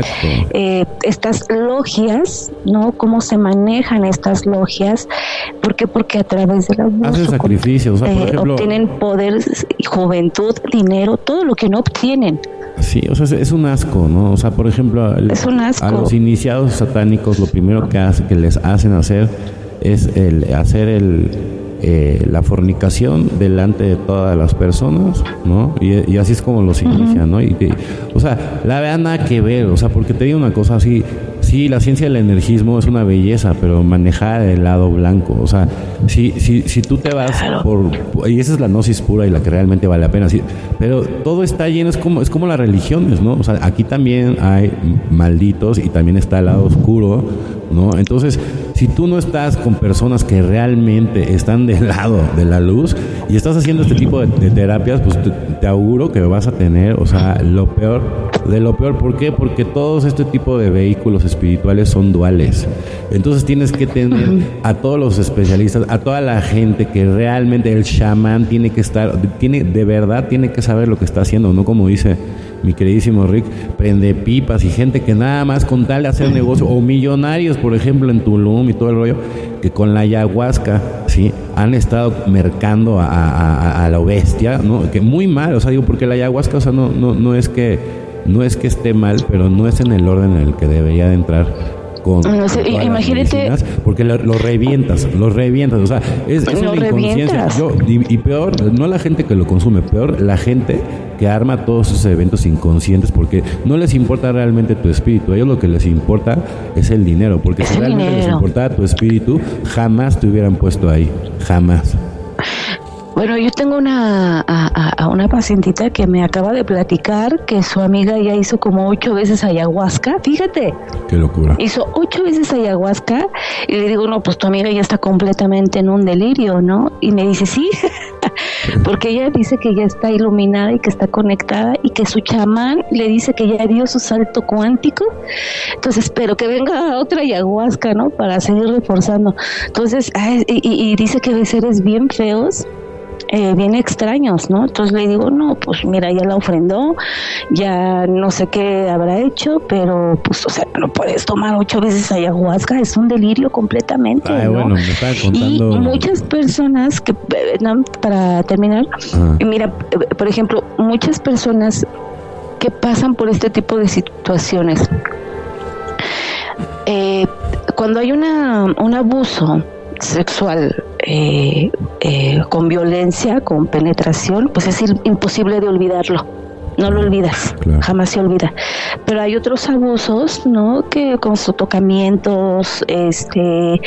S2: eh, estas logias, ¿no? Cómo se manejan estas logias, ¿por qué? Porque a través del abuso
S1: Hacen sacrificios, o sea,
S2: eh,
S1: ejemplo,
S2: obtienen poder, juventud, dinero, todo lo que no obtienen.
S1: Sí, o sea, es un asco, ¿no? O sea, por ejemplo, a los iniciados satánicos lo primero que hace, que les hacen hacer es el hacer el eh, la fornicación delante de todas las personas, ¿no? Y, y así es como los inician, ¿no? Y, y, o sea, la verdad nada que ver, o sea, porque te digo una cosa así, sí, la ciencia del energismo es una belleza, pero manejar el lado blanco, o sea, si, si, si tú te vas por, y esa es la gnosis pura y la que realmente vale la pena, sí, pero todo está lleno, es como, es como las religiones, ¿no? O sea, aquí también hay malditos y también está el lado oscuro, ¿no? Entonces, si tú no estás con personas que realmente están del lado de la luz y estás haciendo este tipo de, terapias, pues te, te, auguro que vas a tener, o sea, lo peor de lo peor. ¿Por qué? Porque todos este tipo de vehículos espirituales son duales. Entonces tienes que tener a todos los especialistas, a toda la gente que realmente el chamán tiene que estar, tiene de verdad tiene que saber lo que está haciendo, no como dice mi queridísimo Rick, prende pipas y gente que nada más con tal de hacer negocio, o millonarios, por ejemplo, en Tulum y todo el rollo, que con la ayahuasca, ¿sí? Han estado mercando a, a, la bestia, ¿no? Que muy mal, o sea, digo, porque la ayahuasca, o sea, no, no, no es que no es que esté mal, pero no es en el orden en el que debería de entrar con,
S2: no sé, con imagínate
S1: porque lo, lo, revientas, lo revientas, o sea, es, es una inconsciencia. Yo, y, y, peor, no la gente que lo consume, peor la gente que arma todos esos eventos inconscientes porque no les importa realmente tu espíritu, a ellos lo que les importa es el dinero, porque
S2: es
S1: si realmente
S2: dinero.
S1: les importara tu espíritu, jamás te hubieran puesto ahí, jamás.
S2: Bueno, yo tengo una, a, a, una pacientita que me acaba de platicar que su amiga ya hizo como ocho veces ayahuasca. Fíjate.
S1: Qué locura.
S2: Hizo ocho veces ayahuasca y le digo, no, pues tu amiga ya está completamente en un delirio, ¿no? Y me dice, sí, porque ella dice que ya está iluminada y que está conectada y que su chamán le dice que ya dio su salto cuántico. Entonces, pero que venga otra ayahuasca, ¿no? Para seguir reforzando. Entonces, y, y dice que ve seres bien feos eh, bien extraños, ¿no? Entonces le digo, no, pues mira, ya la ofrendó, ya no sé qué habrá hecho, pero pues, o sea, no puedes tomar ocho veces ayahuasca, es un delirio completamente. bueno, Y muchas personas que, eh, para terminar, mira, por ejemplo, muchas personas que pasan por este tipo de situaciones, eh, cuando hay una, un abuso, sexual eh, eh, con violencia, con penetración, pues es imposible de olvidarlo no lo olvidas, jamás se olvida. Pero hay otros abusos, ¿no? Que con sus tocamientos, este,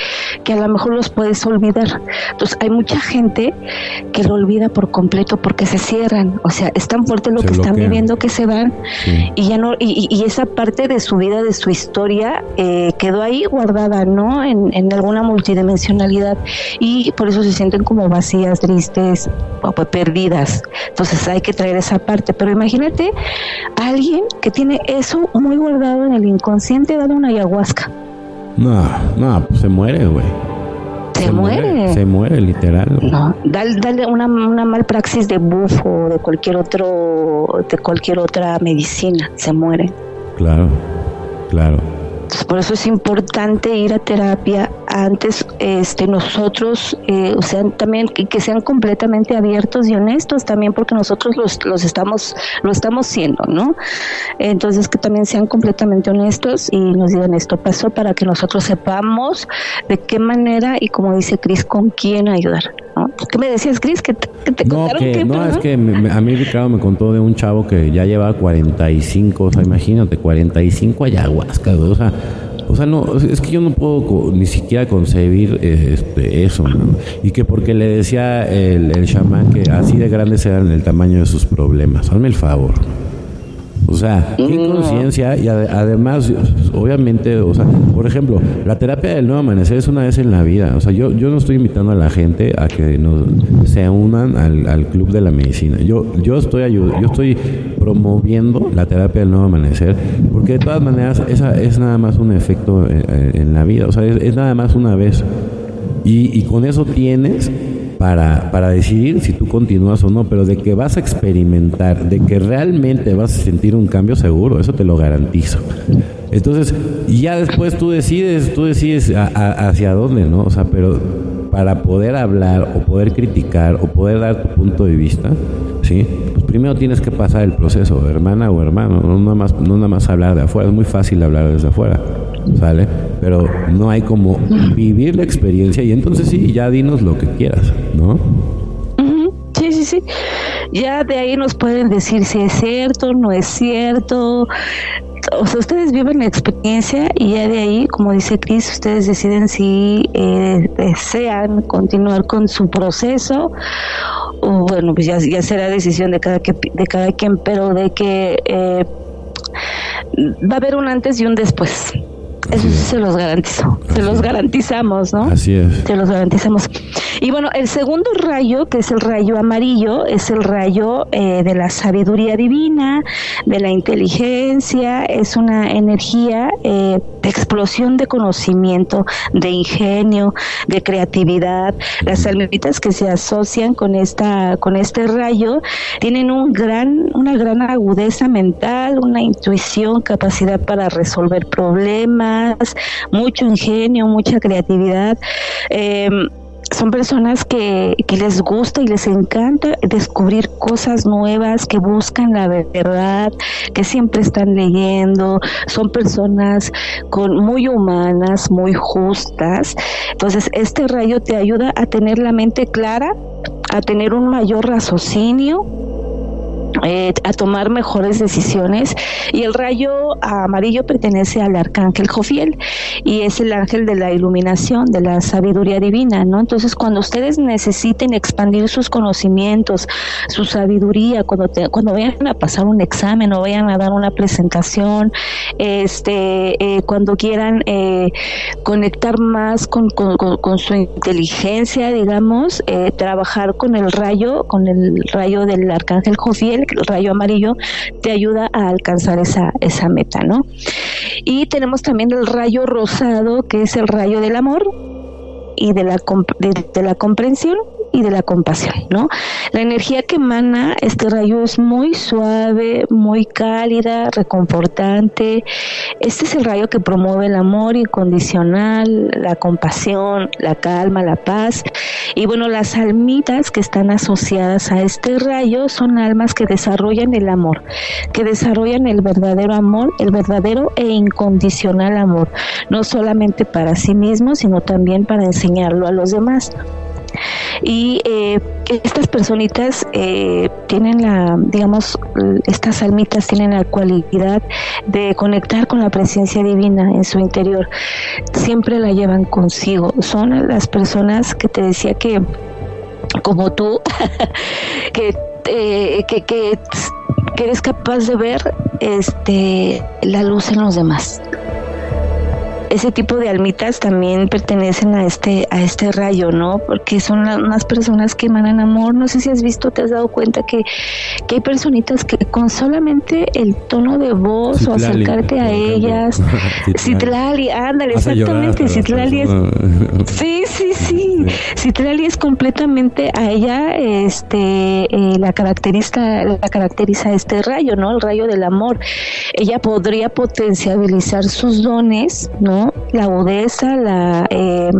S2: que a lo mejor los puedes olvidar. Entonces hay mucha gente que lo olvida por completo porque se cierran, o sea, es tan fuerte lo que están viviendo que se van y ya no, y, esa parte de su vida, de su historia, eh, quedó ahí guardada, ¿no? En, en alguna multidimensionalidad y por eso se sienten como vacías, tristes, o perdidas. Entonces hay que traer esa parte, pero imagínate imagínate a alguien que tiene eso muy guardado en el inconsciente, dale una ayahuasca.
S1: No, no, pues se muere, güey.
S2: Se, muere.
S1: Se muere, literal.
S2: No, dale, una, una mal praxis de bufo, de cualquier otro, de cualquier otra medicina, se muere.
S1: Claro, claro
S2: por eso es importante ir a terapia antes este nosotros eh, o sea también que, sean completamente abiertos y honestos también porque nosotros los, los estamos lo estamos siendo no entonces que también sean completamente honestos y nos digan esto pasó para que nosotros sepamos de qué manera y como dice Cris con quién ayudar. ¿Qué me decías Cris que te,
S1: no, que, no es que a mí Ricardo me contó de un chavo que ya lleva 45 o sea imagínate 45 ayahuasca o sea o sea, no, es que yo no puedo ni siquiera concebir este, eso, Y que porque le decía el, el chamán que así de grandes eran el tamaño de sus problemas. Hazme el favor. O sea, qué conciencia y además, obviamente, o sea, por ejemplo, la terapia del nuevo amanecer es una vez en la vida. O sea, yo, yo no estoy invitando a la gente a que nos, se unan al, club de la medicina. Yo, yo estoy yo estoy promoviendo la terapia del nuevo amanecer, porque de todas maneras esa es nada más un efecto en, la vida. O sea, es, nada más una vez. Y, y con eso tienes para, para decidir si tú continúas o no, pero de que vas a experimentar, de que realmente vas a sentir un cambio seguro, eso te lo garantizo. Entonces, ya después tú decides, tú decides hacia dónde, ¿no? O sea, pero para poder hablar o poder criticar o poder dar tu punto de vista, ¿sí? Pues primero tienes que pasar el proceso, hermana o hermano, no nada más, no nada más hablar de afuera, es muy fácil hablar desde afuera. ¿Sale? Pero no hay como vivir la experiencia y entonces sí, ya dinos lo que quieras, ¿no?
S2: Sí, sí, sí. Ya de ahí nos pueden decir si es cierto, no es cierto. O sea, ustedes viven la experiencia y ya de ahí, como dice Cris, ustedes deciden si eh, desean continuar con su proceso o bueno, pues ya, ya será decisión de cada, que, de cada quien, pero de que eh, va a haber un antes y un después. Eso se los garantizo, se los garantizamos, ¿no?
S1: Así es.
S2: Se los garantizamos. Y bueno, el segundo rayo, que es el rayo amarillo, es el rayo eh, de la sabiduría divina, de la inteligencia, es una energía eh, de explosión de conocimiento, de ingenio, de creatividad. Las almitas que se asocian con esta, con este rayo, tienen un gran, una gran agudeza mental, una intuición, capacidad para resolver problemas, mucho ingenio, mucha creatividad. Eh, son personas que, les gusta y les encanta descubrir cosas nuevas, que buscan la verdad, que siempre están leyendo, son personas con, muy humanas, muy justas. Entonces, este rayo te ayuda a tener la mente clara, a tener un mayor raciocinio, eh, a tomar mejores decisiones y el rayo amarillo pertenece al arcángel Jofiel y es el ángel de la iluminación, de la sabiduría divina, ¿no? Entonces, cuando ustedes necesiten expandir sus conocimientos, su sabiduría, cuando cuando vayan a pasar un examen o vayan a dar una presentación, este, eh, cuando quieran eh, conectar más con, con, su inteligencia, digamos, trabajar con el rayo, con el rayo del arcángel Jofiel el rayo amarillo te ayuda a alcanzar esa, esa meta, ¿no? Y tenemos también el rayo rosado, que es el rayo del amor y de la, de la comprensión y de la compasión, ¿no? La energía que emana este rayo es muy suave, muy cálida, reconfortante. Este es el rayo que promueve el amor incondicional, la compasión, la calma, la paz. Y bueno, las almitas que están asociadas a este rayo son almas que desarrollan el amor, que desarrollan el verdadero amor, el verdadero e incondicional amor, no solamente para sí mismos, sino también para enseñarlo a los demás y eh, estas personitas eh, tienen la, digamos, estas almitas tienen la cualidad de conectar con la presencia divina en su interior. Siempre la llevan consigo. Son las personas que te decía que, como tú, que, eh, que, que, que eres capaz de ver este la luz en los demás ese tipo de almitas también pertenecen a este a este rayo, ¿no? Porque son unas personas que emanan amor. No sé si has visto, te has dado cuenta que, que hay personitas que con solamente el tono de voz o acercarte a ellas, Citlali, ándale, exactamente, Citlali es Sí, sí, sí. Citlali es completamente a ella este eh, la caracteriza la caracteriza este rayo, ¿no? El rayo del amor. Ella podría potencializar sus dones, ¿no? La agudeza, la, eh,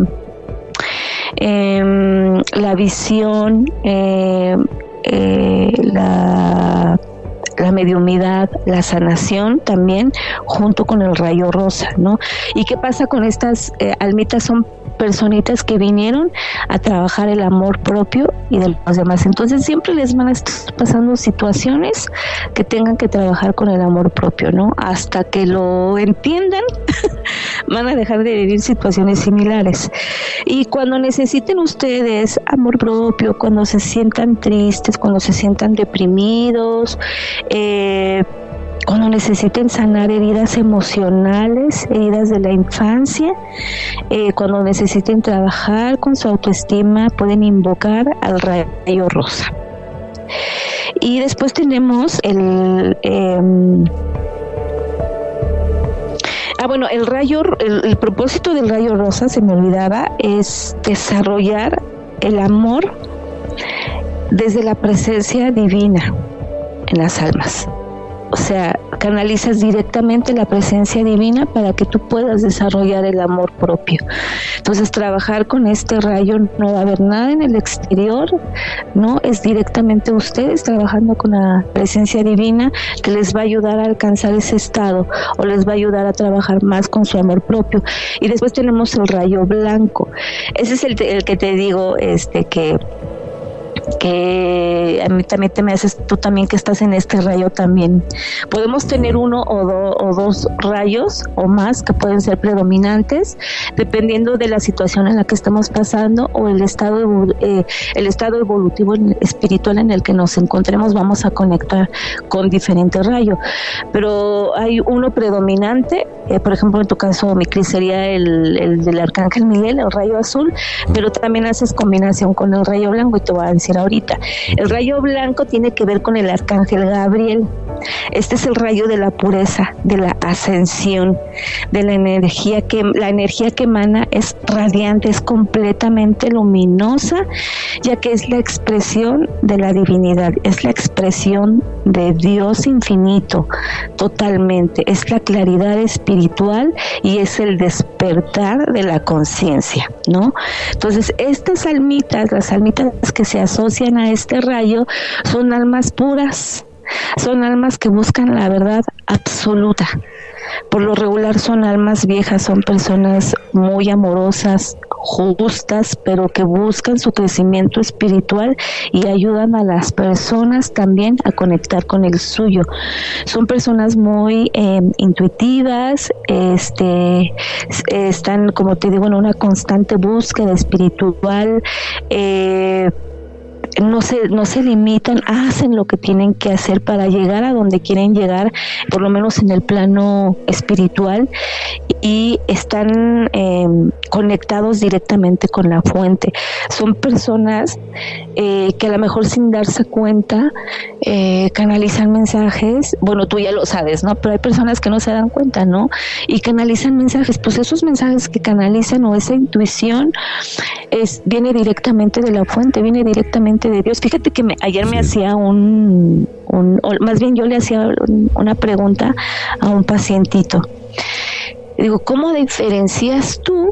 S2: em, la visión, eh, eh, la la mediumidad, la sanación también, junto con el rayo rosa, ¿no? ¿Y qué pasa con estas almitas? Son personitas que vinieron a trabajar el amor propio y de los demás. Entonces siempre les van a estar pasando situaciones que tengan que trabajar con el amor propio, ¿no? Hasta que lo entiendan, van a dejar de vivir situaciones similares. Y cuando necesiten ustedes amor propio, cuando se sientan tristes, cuando se sientan deprimidos, eh, cuando necesiten sanar heridas emocionales, heridas de la infancia, eh, cuando necesiten trabajar con su autoestima, pueden invocar al rayo rosa. Y después tenemos el... Em, ah, bueno, el rayo, el propósito del rayo rosa, se me olvidaba, es desarrollar el amor desde la presencia divina en las almas. O sea, canalizas directamente la presencia divina para que tú puedas desarrollar el amor propio. Entonces, trabajar con este rayo no va a haber nada en el exterior, ¿no? Es directamente ustedes trabajando con la presencia divina que les va a ayudar a alcanzar ese estado o les va a ayudar a trabajar más con su amor propio. Y después tenemos el rayo blanco. Ese es el, el que te digo, este, que que a mí también te me haces tú también que estás en este rayo también. Podemos tener uno o, o dos rayos o más que pueden ser predominantes dependiendo de la situación en la que estamos pasando o el estado eh, el estado evolutivo espiritual en el que nos encontremos vamos a conectar con diferentes rayos. Pero hay uno predominante, eh, por ejemplo en tu caso mi Cris sería el, el del arcángel Miguel, el rayo azul, pero también haces combinación con el rayo blanco y te voy a decir ahorita. El rayo blanco tiene que ver con el arcángel Gabriel. Este es el rayo de la pureza, de la ascensión, de la energía que la energía que emana es radiante, es completamente luminosa, ya que es la expresión de la divinidad, es la expresión de Dios infinito, totalmente, es la claridad espiritual y es el despertar de la conciencia, ¿no? Entonces, estas almitas, las almitas que se asocian a este rayo, son almas puras, son almas que buscan la verdad absoluta. Por lo regular son almas viejas, son personas muy amorosas, justas, pero que buscan su crecimiento espiritual y ayudan a las personas también a conectar con el suyo. Son personas muy em, intuitivas, este, están, como te digo, en una constante búsqueda espiritual. Eh, no se, no se limitan, hacen lo que tienen que hacer para llegar a donde quieren llegar, por lo menos en el plano espiritual, y están em, conectados directamente con la fuente. Son personas eh, que a lo mejor sin darse cuenta eh, canalizan mensajes, bueno, tú ya lo sabes, ¿no? Pero hay personas que no se dan cuenta, ¿no? Y canalizan mensajes, pues esos mensajes que canalizan o esa intuición es, viene directamente de la fuente, viene directamente de Dios. Fíjate que ayer me hacía un, un, más bien yo le hacía una pregunta a un pacientito. Digo, ¿cómo diferencias tú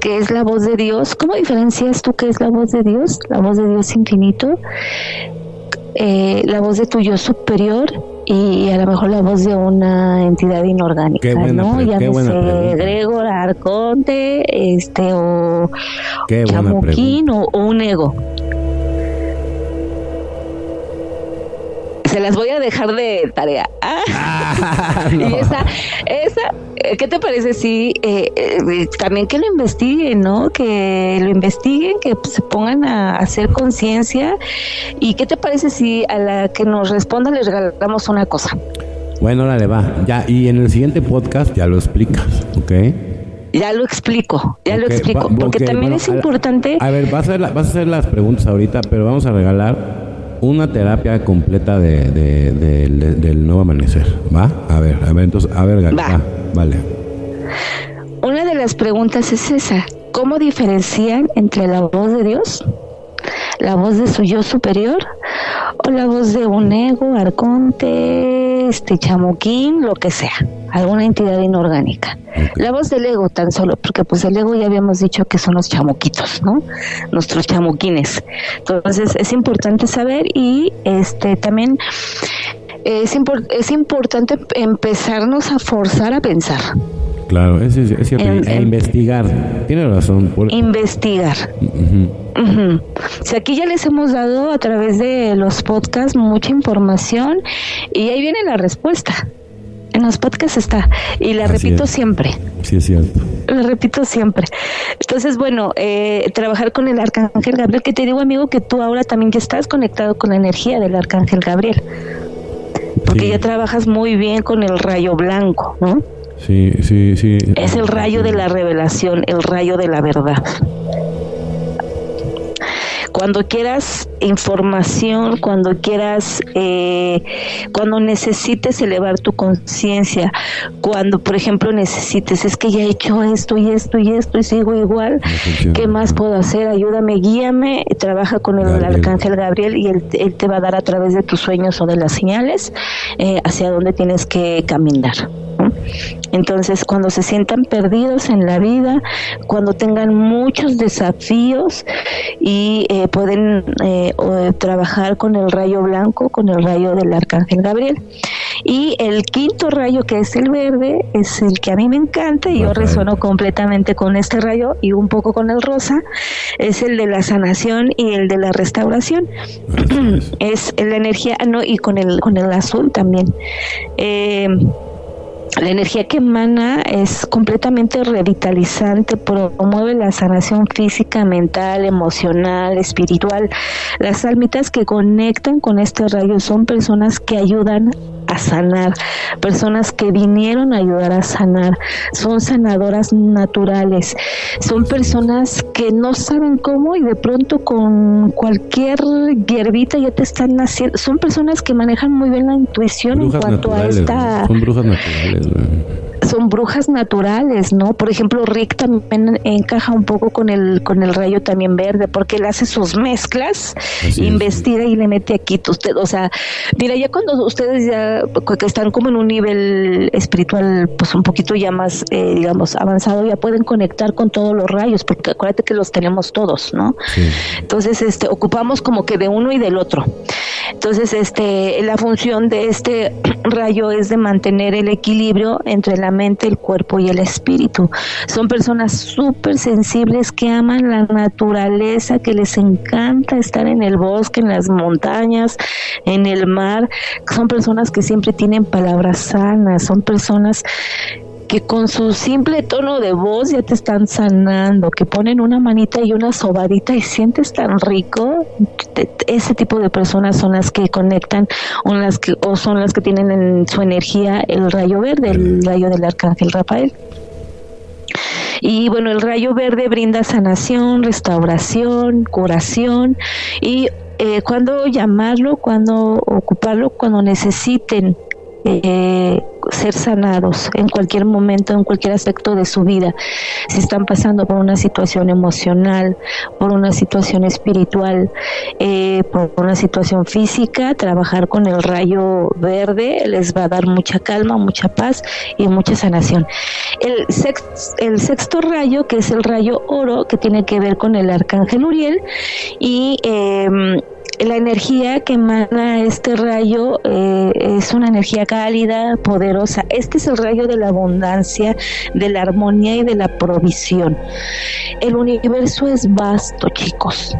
S2: qué es la voz de Dios? ¿Cómo diferencias tú qué es la voz de Dios? La voz de Dios infinito, eh, la voz de tu yo superior y a lo mejor la voz de una entidad inorgánica, ¿no? Llámese Gregor, Arconte, este, o Chamuquín o un ego. Se las voy a dejar de tarea. Ah, y esa, esa, eh, ¿qué te parece si eh, eh, también que lo investiguen, ¿no? Que lo investiguen, que se pongan a hacer conciencia. ¿Y qué te parece si a la que nos responda les regalamos una cosa?
S1: Bueno, le va. Ya, y en el siguiente podcast ya lo explicas, ¿ok?
S2: Ya lo explico, ya lo explico, porque también es importante.
S1: A, ver, vas a, vas a hacer las preguntas ahorita, pero vamos a regalar una terapia completa de, del nuevo amanecer. ¿Va? A ver, a ver, entonces, a ver, Va. vale.
S2: Una de las preguntas es esa. ¿Cómo diferencian entre la voz de Dios, la voz de su yo superior o la voz de un ego, arconte, este chamuquín, lo que sea? Alguna entidad inorgánica. La voz del ego tan solo, porque pues el ego ya habíamos dicho que son los chamuquitos, ¿no? Nuestros chamuquines. Entonces es importante saber y este también es, es importante empezarnos a forzar a pensar.
S1: Claro, es, es cierto. e investigar. Tiene razón.
S2: Investigar. Si aquí ya les hemos dado a través de los podcasts mucha información y ahí viene la respuesta. En los podcasts está. Y la repito siempre.
S1: Sí, es cierto.
S2: La repito siempre. Entonces, bueno, eh, trabajar con el Arcángel Gabriel, que te digo, amigo, que tú ahora también ya estás conectado con la energía del Arcángel Gabriel. Porque ya trabajas muy bien con el rayo blanco, ¿no?
S1: Sí, sí, sí.
S2: Es el rayo de la revelación, el rayo de la verdad. Cuando quieras información, cuando quieras, eh, cuando necesites elevar tu conciencia, cuando, por ejemplo, necesites, es que ya he hecho esto y esto y esto y sigo igual, ¿qué más puedo hacer? Ayúdame, guíame, trabaja con el, arcángel Gabriel y él, te va a dar a través de tus sueños o de las señales eh, hacia dónde tienes que caminar. Entonces, cuando se sientan perdidos en la vida, cuando tengan muchos desafíos y eh, pueden eh, trabajar con el rayo blanco, con el rayo del arcángel Gabriel. Y el quinto rayo, que es el verde, es el que a mí me encanta y yo resueno completamente con este rayo y un poco con el rosa, es el de la sanación y el de la restauración. es la energía, no, y con el, con el azul también. Eh, la energía que emana es completamente revitalizante, promueve la sanación física, mental, emocional, espiritual. Las almitas que conectan con este rayo son personas que ayudan a sanar, personas que vinieron a ayudar a sanar, son sanadoras naturales, son personas que no saben cómo y de pronto con cualquier hierbita ya te están haciendo, son personas que manejan muy bien la intuición en cuanto a esta...
S1: Son brujas naturales
S2: son brujas naturales, ¿no? Por ejemplo, Rick también encaja un poco con el con el rayo también verde, porque él hace sus mezclas, investiga y le mete aquí. Usted, o sea, mira, ya cuando ustedes ya que están como en un nivel espiritual, pues un poquito ya más, eh, digamos, avanzado, ya pueden conectar con todos los rayos, porque acuérdate que los tenemos todos, ¿no? Entonces, este, ocupamos como que de uno y del otro. Entonces, este, la función de este rayo es de mantener el equilibrio entre la mente, el cuerpo y el espíritu. Son personas súper sensibles que aman la naturaleza, que les encanta estar en el bosque, en las montañas, en el mar. Son personas que siempre tienen palabras sanas, son personas que con su simple tono de voz ya te están sanando, que ponen una manita y una sobadita y sientes tan rico. Ese tipo de personas son las que conectan o, las que, o son las que tienen en su energía el rayo verde, el rayo del arcángel Rafael. Y bueno, el rayo verde brinda sanación, restauración, curación y eh, cuando llamarlo, cuando ocuparlo, cuando necesiten eh, ser sanados en cualquier momento, en cualquier aspecto de su vida. Si están pasando por una situación emocional, por una situación espiritual, eh, por una situación física, trabajar con el rayo verde les va a dar mucha calma, mucha paz y mucha sanación. El, el sexto rayo, que es el rayo oro, que tiene que ver con el arcángel Uriel, y eh, la energía que emana este rayo eh, es una energía cálida, poderosa. Este es el rayo de la abundancia, de la armonía y de la provisión. El universo es vasto, chicos.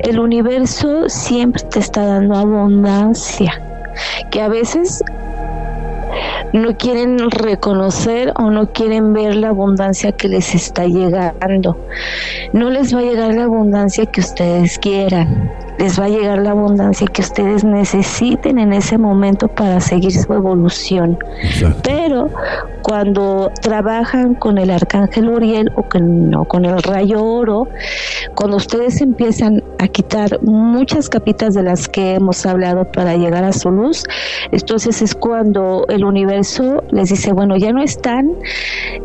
S2: El universo siempre te está dando abundancia, que a veces no quieren reconocer o no quieren ver la abundancia que les está llegando. No les va a llegar la abundancia que ustedes quieran les va a llegar la abundancia que ustedes necesiten en ese momento para seguir su evolución. Pero cuando trabajan con el arcángel Uriel o con, con el rayo oro, cuando ustedes empiezan a quitar muchas capitas de las que hemos hablado para llegar a su luz, entonces es cuando el universo les dice, bueno, ya no están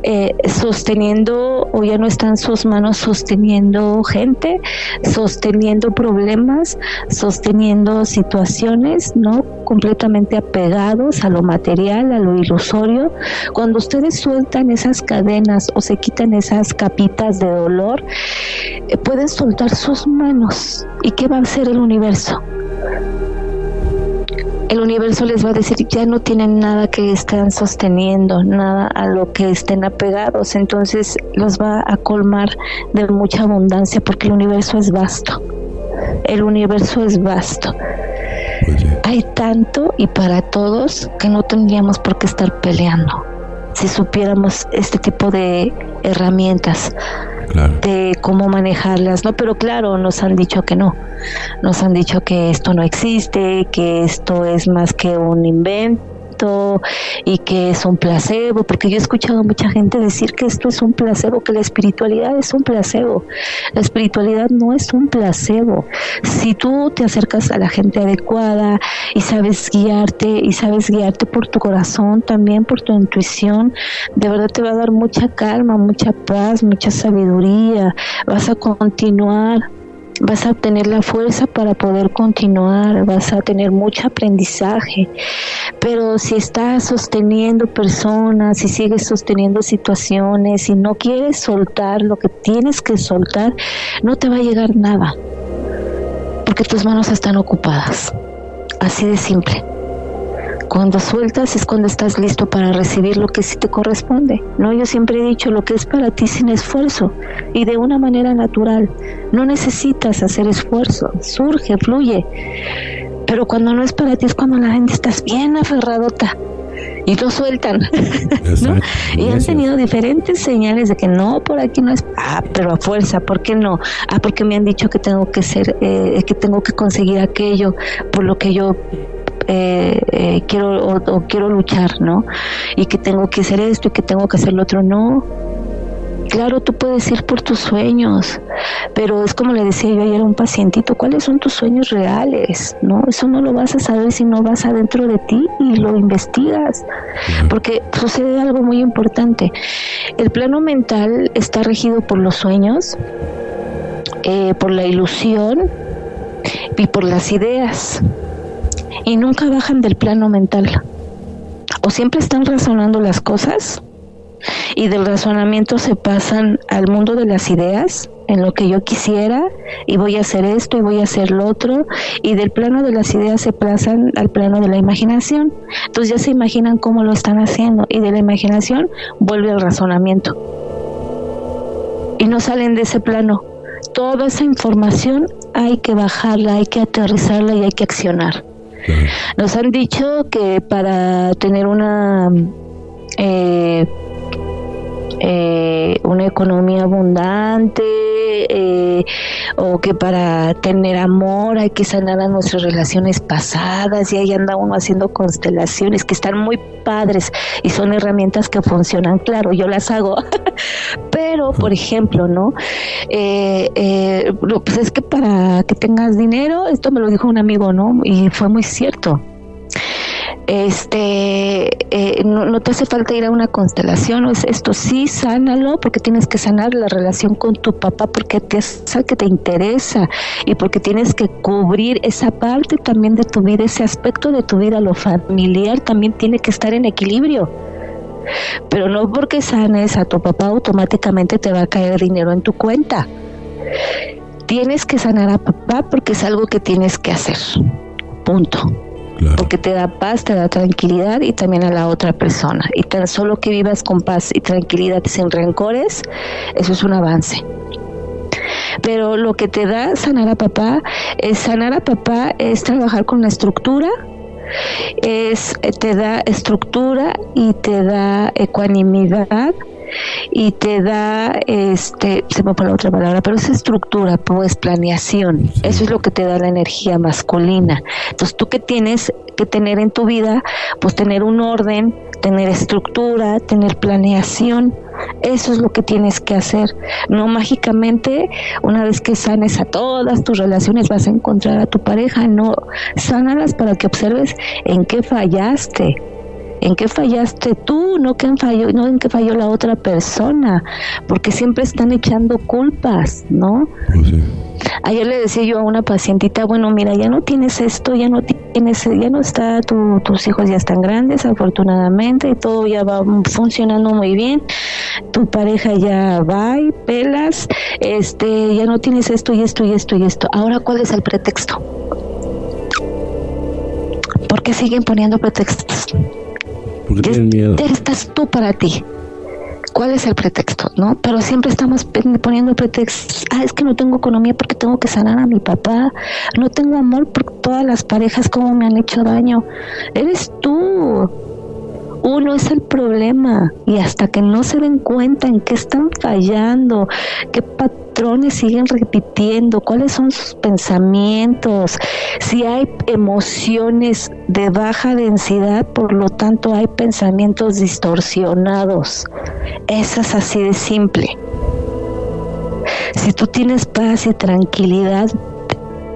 S2: eh, sosteniendo o ya no están sus manos sosteniendo gente, sosteniendo problemas, sosteniendo situaciones, ¿no? Completamente apegados a lo material, a lo ilusorio. Cuando ustedes sueltan esas cadenas o se quitan esas capitas de dolor, eh, pueden soltar sus manos. ¿Y qué va a hacer el universo? el universo les va a decir ya no tienen nada que estén sosteniendo, nada a lo que estén apegados, entonces los va a colmar de mucha abundancia porque el universo es vasto el universo es vasto. Hay tanto y para todos que no tendríamos por qué estar peleando si supiéramos este tipo de herramientas. de cómo manejarlas, ¿no? Pero claro, nos han dicho que no, nos han dicho que esto no existe, que esto es más que un invento y que es un placebo, porque yo he escuchado a mucha gente decir que esto es un placebo, que la espiritualidad es un placebo. La espiritualidad no es un placebo. Si tú te acercas a la gente adecuada y sabes guiarte y sabes guiarte por tu corazón, también por tu intuición, de verdad te va a dar mucha calma, mucha paz, mucha sabiduría. Vas a continuar vas a tener la fuerza para poder continuar, vas a tener mucho aprendizaje, pero si estás sosteniendo personas, si sigues sosteniendo situaciones y no quieres soltar lo que tienes que soltar, no te va a llegar nada, porque tus manos están ocupadas, así de simple. Cuando sueltas es cuando estás listo para recibir lo que sí te corresponde. No, yo siempre he dicho lo que es para ti sin esfuerzo y de una manera natural. No necesitas hacer esfuerzo, surge, fluye. Pero cuando no es para ti es cuando la gente estás bien aferradota y lo sueltan. Y han tenido diferentes señales de que no, por aquí no es, ah, pero a fuerza, ¿por qué no? Ah, porque me han dicho que tengo que ser, eh, que tengo que conseguir aquello por lo que yo eh, eh, quiero o, quiero luchar, ¿no? Y que tengo que hacer esto y que tengo que hacer lo otro, no. Claro, tú puedes ir por tus sueños, pero es como le decía yo ayer a un pacientito, ¿cuáles son tus sueños reales? ¿No? Eso no lo vas a saber si no vas adentro de ti y lo investigas, porque sucede algo muy importante. El plano mental está regido por los sueños, eh, por la ilusión y por las ideas y nunca bajan del plano mental. O siempre están razonando las cosas y del razonamiento se pasan al mundo de las ideas, en lo que yo quisiera y voy a hacer esto y voy a hacer lo otro y del plano de las ideas se pasan al plano de la imaginación. Entonces ya se imaginan cómo lo están haciendo y de la imaginación vuelve al razonamiento. Y no salen de ese plano. Toda esa información hay que bajarla, hay que aterrizarla y hay que accionar. Nos han dicho que para tener una eh, eh, una economía abundante eh, o que para tener amor hay que sanar a nuestras relaciones pasadas y ahí anda uno haciendo constelaciones que están muy padres y son herramientas que funcionan, claro, yo las hago, pero por ejemplo, ¿no? Eh, pues es que para que tengas dinero, esto me lo dijo un amigo, ¿no? Y fue muy cierto este eh, no, te hace falta ir a una constelación o es esto sí sánalo porque tienes que sanar la relación con tu papá porque es que te interesa y porque tienes que cubrir esa parte también de tu vida ese aspecto de tu vida lo familiar también tiene que estar en equilibrio. Pero no porque sanes a tu papá automáticamente te va a caer dinero en tu cuenta. Tienes que sanar a papá porque es algo que tienes que hacer. Punto porque te da paz, te da tranquilidad y también a la otra persona. Y tan solo que vivas con paz y tranquilidad sin rencores, eso es un avance. Pero lo que te da sanar a papá, es sanar a papá es trabajar con la estructura, es te da estructura y te da ecuanimidad y te da, este, se me fue la otra palabra, pero es estructura, pues planeación. Eso es lo que te da la energía masculina. Entonces, tú que tienes que tener en tu vida, pues tener un orden, tener estructura, tener planeación. Eso es lo que tienes que hacer. No mágicamente, una vez que sanes a todas tus relaciones, vas a encontrar a tu pareja. No, sánalas para que observes en qué fallaste en qué fallaste tú, no, que en, falló, no en qué falló la otra persona, porque siempre están echando culpas, ¿no? Pues Ayer le decía yo a una pacientita, bueno, mira, ya no tienes esto, ya no tienes, ya no está, tus hijos ya están grandes, afortunadamente, todo ya va funcionando muy bien, tu pareja ya va y pelas, este, ya no tienes esto y esto y esto y esto. Ahora, ¿cuál es el pretexto? ¿Por qué siguen poniendo pretextos?
S1: Porque tienen miedo.
S2: Estás tú para ti. ¿Cuál es el pretexto? ¿No? Pero siempre estamos poniendo pretextos. Ah, es que no tengo economía porque tengo que sanar a mi papá. No tengo amor por todas las parejas como me han hecho daño. Eres tú. Uno es el problema y hasta que no se den cuenta en qué están fallando, qué patrones siguen repitiendo, cuáles son sus pensamientos, si hay emociones de baja densidad, por lo tanto hay pensamientos distorsionados. Eso es así de simple. Si tú tienes paz y tranquilidad,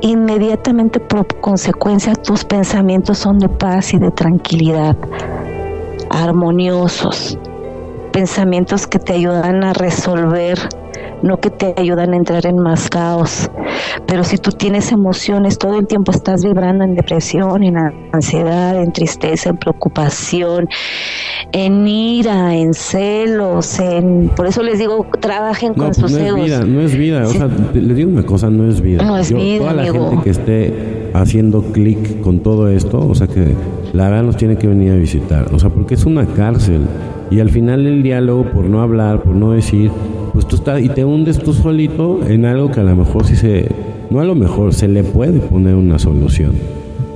S2: inmediatamente por consecuencia tus pensamientos son de paz y de tranquilidad armoniosos, pensamientos que te ayudan a resolver, no que te ayudan a entrar en más caos. Pero si tú tienes emociones, todo el tiempo estás vibrando en depresión, en ansiedad, en tristeza, en preocupación, en ira, en celos, en por eso les digo, trabajen con sus
S1: no
S2: Es
S1: vida, no es vida, o sea, les digo una cosa, no es vida.
S2: No es vida,
S1: toda la gente que esté haciendo clic con todo esto, o sea que la verdad nos tiene que venir a visitar, o sea, porque es una cárcel y al final el diálogo por no hablar, por no decir, pues tú estás y te hundes tú solito en algo que a lo mejor sí se no a lo mejor se le puede poner una solución.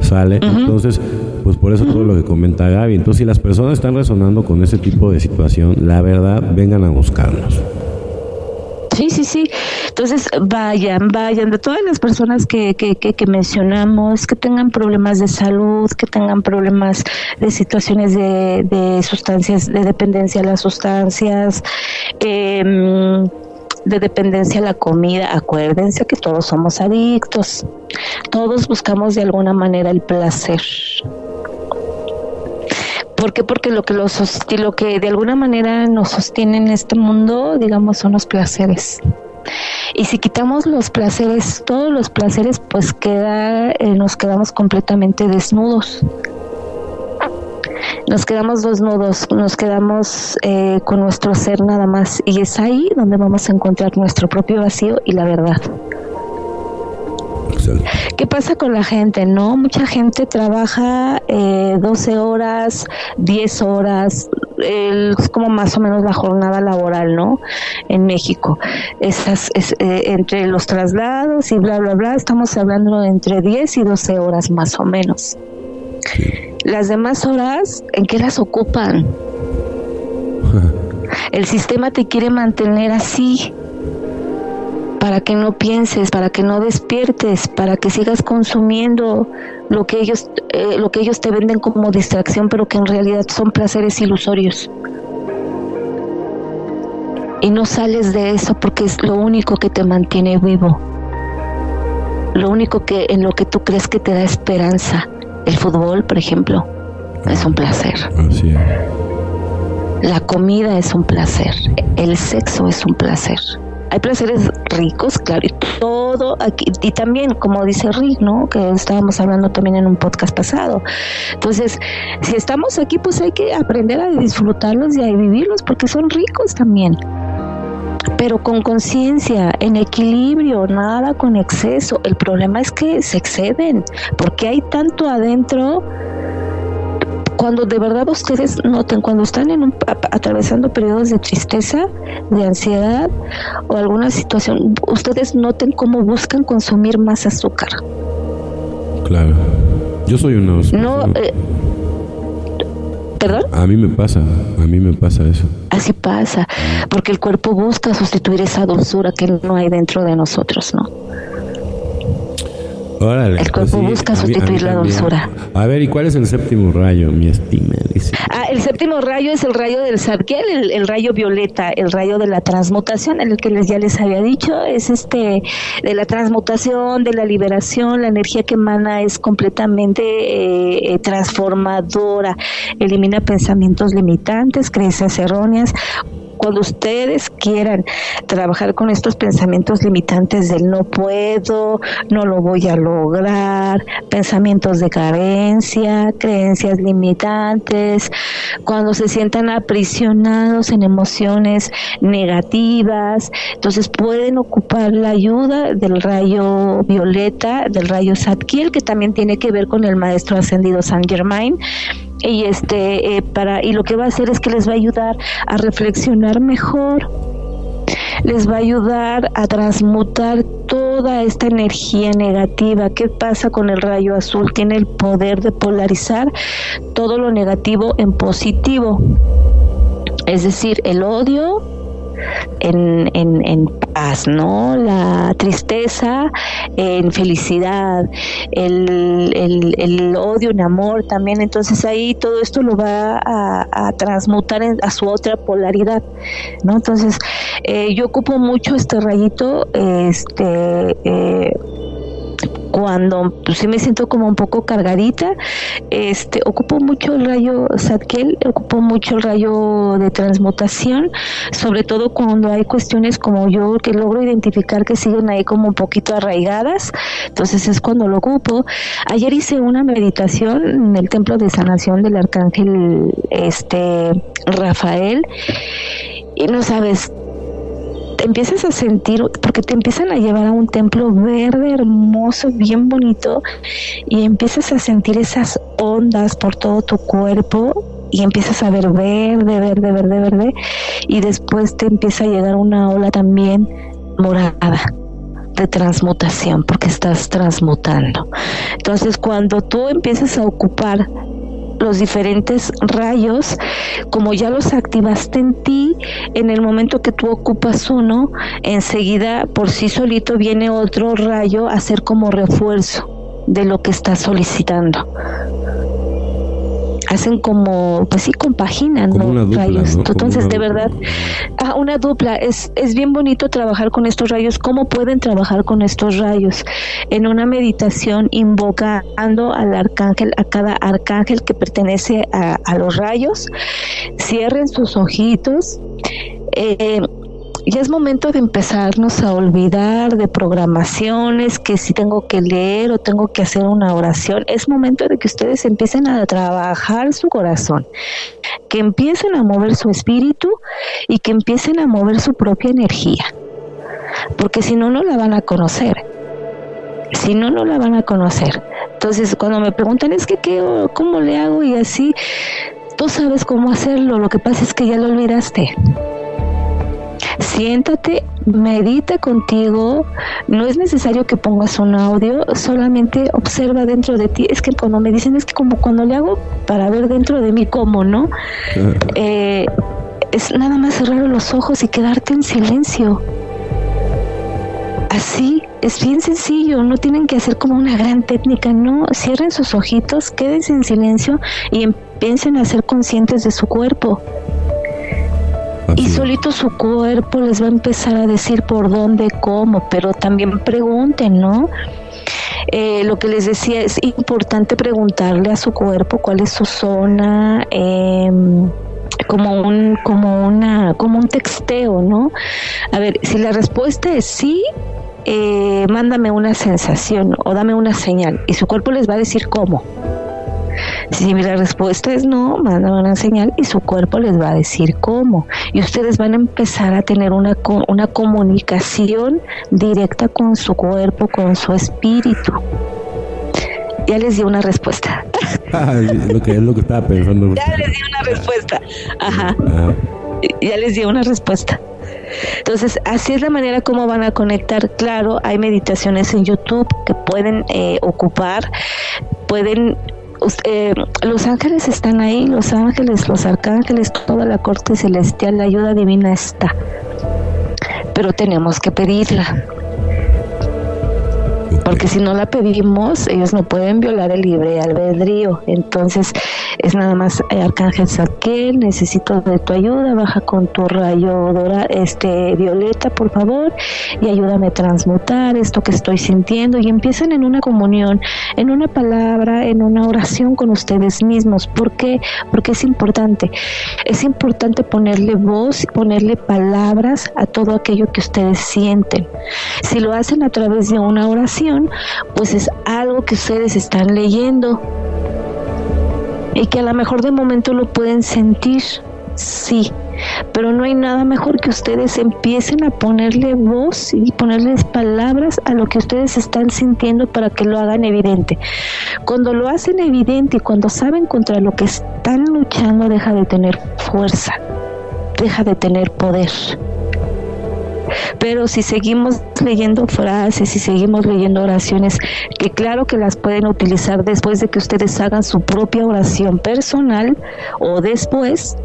S1: ¿Sale? Entonces, pues por eso todo lo que comenta Gaby. Entonces, si las personas están resonando con ese tipo de situación, la verdad, vengan a buscarnos.
S2: Sí, sí, sí. Entonces, vayan, vayan, de todas las personas que, que, que, mencionamos, que tengan problemas de salud, que tengan problemas de situaciones de, de sustancias, de dependencia a las sustancias, eh, de dependencia a la comida, acuérdense que todos somos adictos, todos buscamos de alguna manera el placer. ¿Por qué? Porque lo que, lo que de alguna manera nos sostiene en este mundo, digamos, son los placeres. Y si quitamos los placeres, todos los placeres, pues queda, eh, nos quedamos completamente desnudos. nos quedamos desnudos, nos quedamos eh, con nuestro ser nada más y es ahí donde vamos a encontrar nuestro propio vacío y la verdad. ¿Qué pasa con la gente? No, mucha gente trabaja eh, 12 horas, 10 horas, es como más o menos la jornada laboral, ¿no? En México. Esas, es, eh, entre los traslados y bla, bla, bla, estamos hablando de entre 10 y 12 horas más o menos. Las demás horas, ¿en qué las ocupan? El sistema te quiere mantener así para que no pienses, para que no despiertes, para que sigas consumiendo lo que ellos eh, lo que ellos te venden como distracción, pero que en realidad son placeres ilusorios. Y no sales de eso porque es lo único que te mantiene vivo. Lo único que en lo que tú crees que te da esperanza. El fútbol, por ejemplo, es un placer. La comida es un placer. El sexo es un placer hay placeres ricos, claro, y todo aquí, y también, como dice Rick, ¿no? Que estábamos hablando también en un podcast pasado. Entonces, si estamos aquí, pues hay que aprender a disfrutarlos y a vivirlos porque son ricos también pero con conciencia, en equilibrio, nada con exceso. El problema es que se exceden, porque hay tanto adentro cuando de verdad ustedes noten, cuando están en un, atravesando periodos de tristeza, de ansiedad o alguna situación, ustedes noten cómo buscan consumir más azúcar.
S1: Claro. Yo soy uno.
S2: No. Eh, ¿Perdón?
S1: A mí me pasa, a mí me pasa eso.
S2: Así pasa, porque el cuerpo busca sustituir esa dulzura que no hay dentro de nosotros, ¿no? El cuerpo busca sustituir la dulzura.
S1: A ver, ¿y cuál es el séptimo rayo, mi estima?
S2: Ah, el séptimo rayo es el rayo del Zadkiel, el, rayo violeta, el rayo de la transmutación, en el que les, ya les había dicho, es este de la transmutación, de la liberación, la energía que emana es completamente eh, eh, transformadora, elimina pensamientos limitantes, creencias erróneas, cuando ustedes quieran trabajar con estos pensamientos limitantes del no puedo, no lo voy a lograr, pensamientos de carencia, creencias limitantes, cuando se sientan aprisionados en emociones negativas, entonces pueden ocupar la ayuda del rayo violeta, del rayo Satkiel, que también tiene que ver con el maestro ascendido Saint Germain, y este eh, para y lo que va a hacer es que les va a ayudar a reflexionar mejor les va a ayudar a transmutar toda esta energía negativa. ¿Qué pasa con el rayo azul? Tiene el poder de polarizar todo lo negativo en positivo. Es decir, el odio en, en, en paz, ¿no? La tristeza en felicidad, el, el, odio en amor también. Entonces ahí todo esto lo va a, transmutar a su otra polaridad, ¿no? Entonces eh, yo ocupo mucho este rayito, este... Eh, cuando pues, sí me siento como un poco cargadita, este, ocupo mucho el rayo Satkel, ocupo mucho el rayo de transmutación, sobre todo cuando hay cuestiones como yo que logro identificar que siguen ahí como un poquito arraigadas, entonces es cuando lo ocupo. Ayer hice una meditación en el templo de sanación del arcángel este Rafael y no sabes empiezas a sentir, porque te empiezan a llevar a un templo verde, hermoso, bien bonito, y empiezas a sentir esas ondas por todo tu cuerpo y empiezas a ver verde, verde, verde, verde, y después te empieza a llegar una ola también morada de transmutación, porque estás transmutando. Entonces, cuando tú empiezas a ocupar los diferentes rayos, como ya los activaste en ti, en el momento que tú ocupas uno, enseguida por sí solito viene otro rayo a ser como refuerzo de lo que estás solicitando hacen como, pues sí, compaginan los rayos. Entonces, de verdad, ah, una dupla. Es, es bien bonito trabajar con estos rayos. ¿Cómo pueden trabajar con estos rayos? En una meditación invocando al arcángel, a cada arcángel que pertenece a, los rayos. Cierren sus ojitos. Eh, ya es momento de empezarnos a olvidar de programaciones, que si tengo que leer o tengo que hacer una oración, es momento de que ustedes empiecen a trabajar su corazón, que empiecen a mover su espíritu y que empiecen a mover su propia energía, porque si no, no la van a conocer. Si no, no la van a conocer. Entonces, cuando me preguntan, es que, ¿qué, ¿cómo le hago? Y así, tú sabes cómo hacerlo, lo que pasa es que ya lo olvidaste. Siéntate, medita contigo, no es necesario que pongas un audio, solamente observa dentro de ti. Es que cuando me dicen, es que como cuando le hago para ver dentro de mí cómo, ¿no? Eh, es nada más cerrar los ojos y quedarte en silencio. Así, es bien sencillo, no tienen que hacer como una gran técnica, no, cierren sus ojitos, quédense en silencio y empiecen a ser conscientes de su cuerpo y solito su cuerpo les va a empezar a decir por dónde, cómo, pero también pregunten, ¿no? Eh, lo que les decía es importante preguntarle a su cuerpo cuál es su zona, em, como un, como una, como un texteo, ¿no? A ver, si la respuesta es sí, eh, mándame una sensación o dame una señal y su cuerpo les va a decir cómo. Si la respuesta es no, mandan una señal y su cuerpo les va a decir cómo. Y ustedes van a empezar a tener una, una comunicación directa con su cuerpo, con su espíritu. Ya les di una respuesta.
S1: Ah, lo que es lo que estaba pensando.
S2: Ya les di una respuesta. Ajá. Ah. Ya les di una respuesta. Entonces, así es la manera como van a conectar. Claro, hay meditaciones en YouTube que pueden eh, ocupar, pueden eh, los ángeles están ahí, los ángeles, los arcángeles, toda la corte celestial, la ayuda divina está. Pero tenemos que pedirla porque si no la pedimos, ellos no pueden violar el libre albedrío. Entonces, es nada más, eh, Arcángel Saquel, necesito de tu ayuda, baja con tu rayo dorado, este, violeta, por favor, y ayúdame a transmutar esto que estoy sintiendo. Y empiecen en una comunión, en una palabra, en una oración con ustedes mismos. ¿Por qué? Porque es importante. Es importante ponerle voz, ponerle palabras a todo aquello que ustedes sienten. Si lo hacen a través de una oración, pues es algo que ustedes están leyendo y que a lo mejor de momento lo pueden sentir, sí, pero no hay nada mejor que ustedes empiecen a ponerle voz y ponerles palabras a lo que ustedes están sintiendo para que lo hagan evidente. Cuando lo hacen evidente y cuando saben contra lo que están luchando, deja de tener fuerza, deja de tener poder. Pero si seguimos leyendo frases y seguimos leyendo oraciones, que claro que las pueden utilizar después de que ustedes hagan su propia oración personal o después,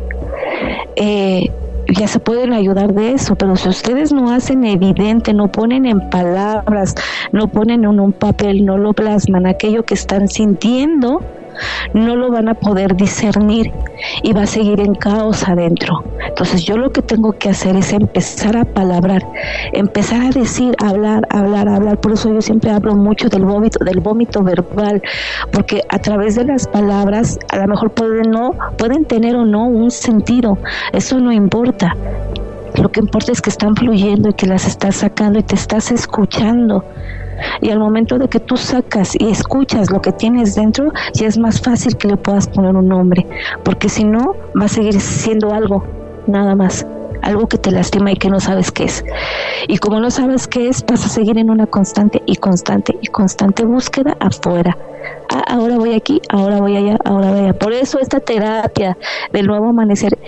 S2: eh, ya se pueden ayudar de eso, pero si ustedes no hacen evidente, no ponen en palabras, no ponen en un papel, no lo plasman aquello que están sintiendo, no lo van a poder discernir y va a seguir en caos adentro. Entonces yo lo que tengo que hacer es empezar a palabrar, empezar a decir, hablar, hablar, hablar. Por eso yo siempre hablo mucho del vómito, del vómito verbal, porque a través de las palabras a lo mejor pueden no, pueden tener o no un sentido. Eso no importa. Lo que importa es que están fluyendo y que las estás sacando y te estás escuchando. Y al momento de que tú sacas y escuchas lo que tienes dentro, ya es más fácil que le puedas poner un nombre, porque si no, va a seguir siendo algo, nada más algo que te lastima y que no sabes qué es. Y como no sabes qué es, vas a seguir en una constante y constante y constante búsqueda afuera. Ah, ahora voy aquí, ahora voy allá, ahora voy allá. Por eso esta terapia del nuevo amanecer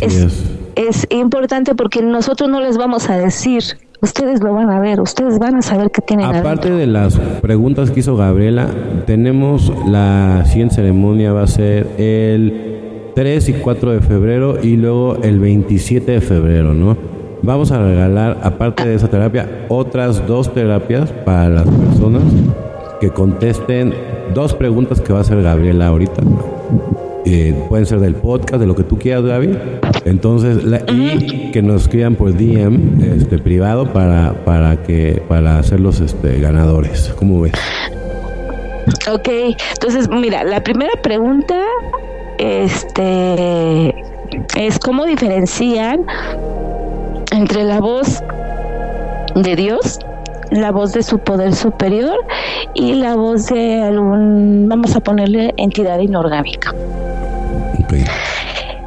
S2: es, es importante porque nosotros no les vamos a decir ustedes lo van a ver, ustedes van a saber qué tienen
S1: Aparte de las preguntas que hizo Gabriela, tenemos la siguiente ceremonia va a ser el 3 y 4 de febrero y luego el 27 de febrero, ¿no? Vamos a regalar, aparte de esa terapia, otras dos terapias para las personas que contesten dos preguntas que va a hacer Gabriela ahorita. Eh, pueden ser del podcast, de lo que tú quieras, Gaby. Entonces, y que nos escriban por DM este, privado para, para, que, para hacerlos este, ganadores. ¿Cómo ves?
S2: Ok, entonces, mira, la primera pregunta este, es cómo diferencian entre la voz de Dios, la voz de su poder superior y la voz de algún, vamos a ponerle, entidad inorgánica.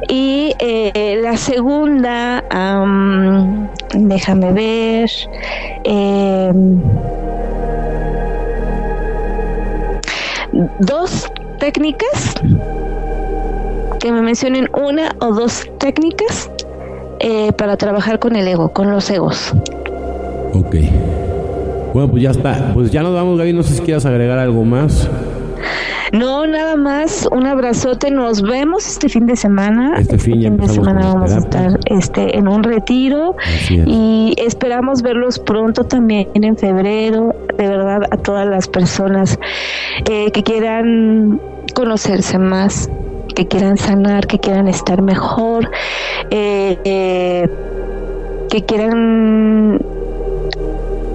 S2: Y eh, la segunda, déjame ver, em, dos técnicas, que me mencionen una o dos técnicas eh, para trabajar con el ego, con los egos.
S1: Ok. Bueno, pues ya está. Pues ya nos vamos, Gaby. No sé si quieras agregar algo más.
S2: No, nada más, un abrazote, nos vemos este fin de semana.
S1: Este fin,
S2: de semana vamos a estar este, en un retiro y esperamos verlos pronto también en febrero. De verdad, a todas las personas eh, que quieran conocerse más, que quieran sanar, que quieran estar mejor, eh, eh, que quieran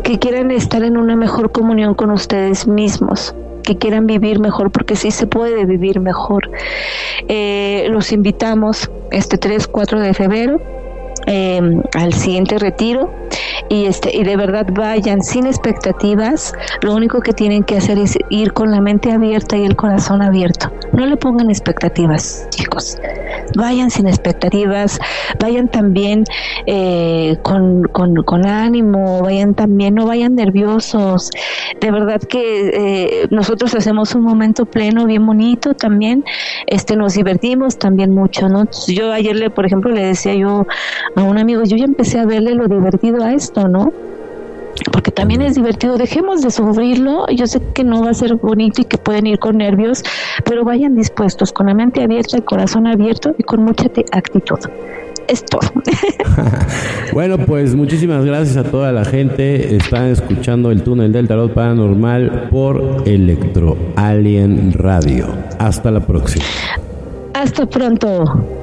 S2: que quieran estar en una mejor comunión con ustedes mismos que quieran vivir mejor, porque sí se puede vivir mejor. Eh, los invitamos este 3, 4 de febrero Em, al siguiente retiro. Y este y de verdad vayan sin expectativas. Lo único que tienen que hacer es ir con la mente abierta y el corazón abierto. No le pongan expectativas chicos. Vayan sin expectativas. Vayan también eh, con, con, ánimo. Vayan también no vayan nerviosos. De verdad que eh, nosotros hacemos un momento pleno bien bonito también. Este nos divertimos también mucho no yo ayer le por ejemplo le decía yo a un amigo, yo ya empecé a verle lo divertido a esto, ¿no? Porque también es divertido, dejemos de sufrirlo, yo sé que no va a ser bonito y que pueden ir con nervios, pero vayan dispuestos, con la mente abierta, el corazón abierto y con mucha actitud. Es todo.
S1: bueno, pues muchísimas gracias a toda la gente. Están escuchando el túnel del tarot paranormal por Electro Alien Radio. Hasta la próxima.
S2: Hasta pronto.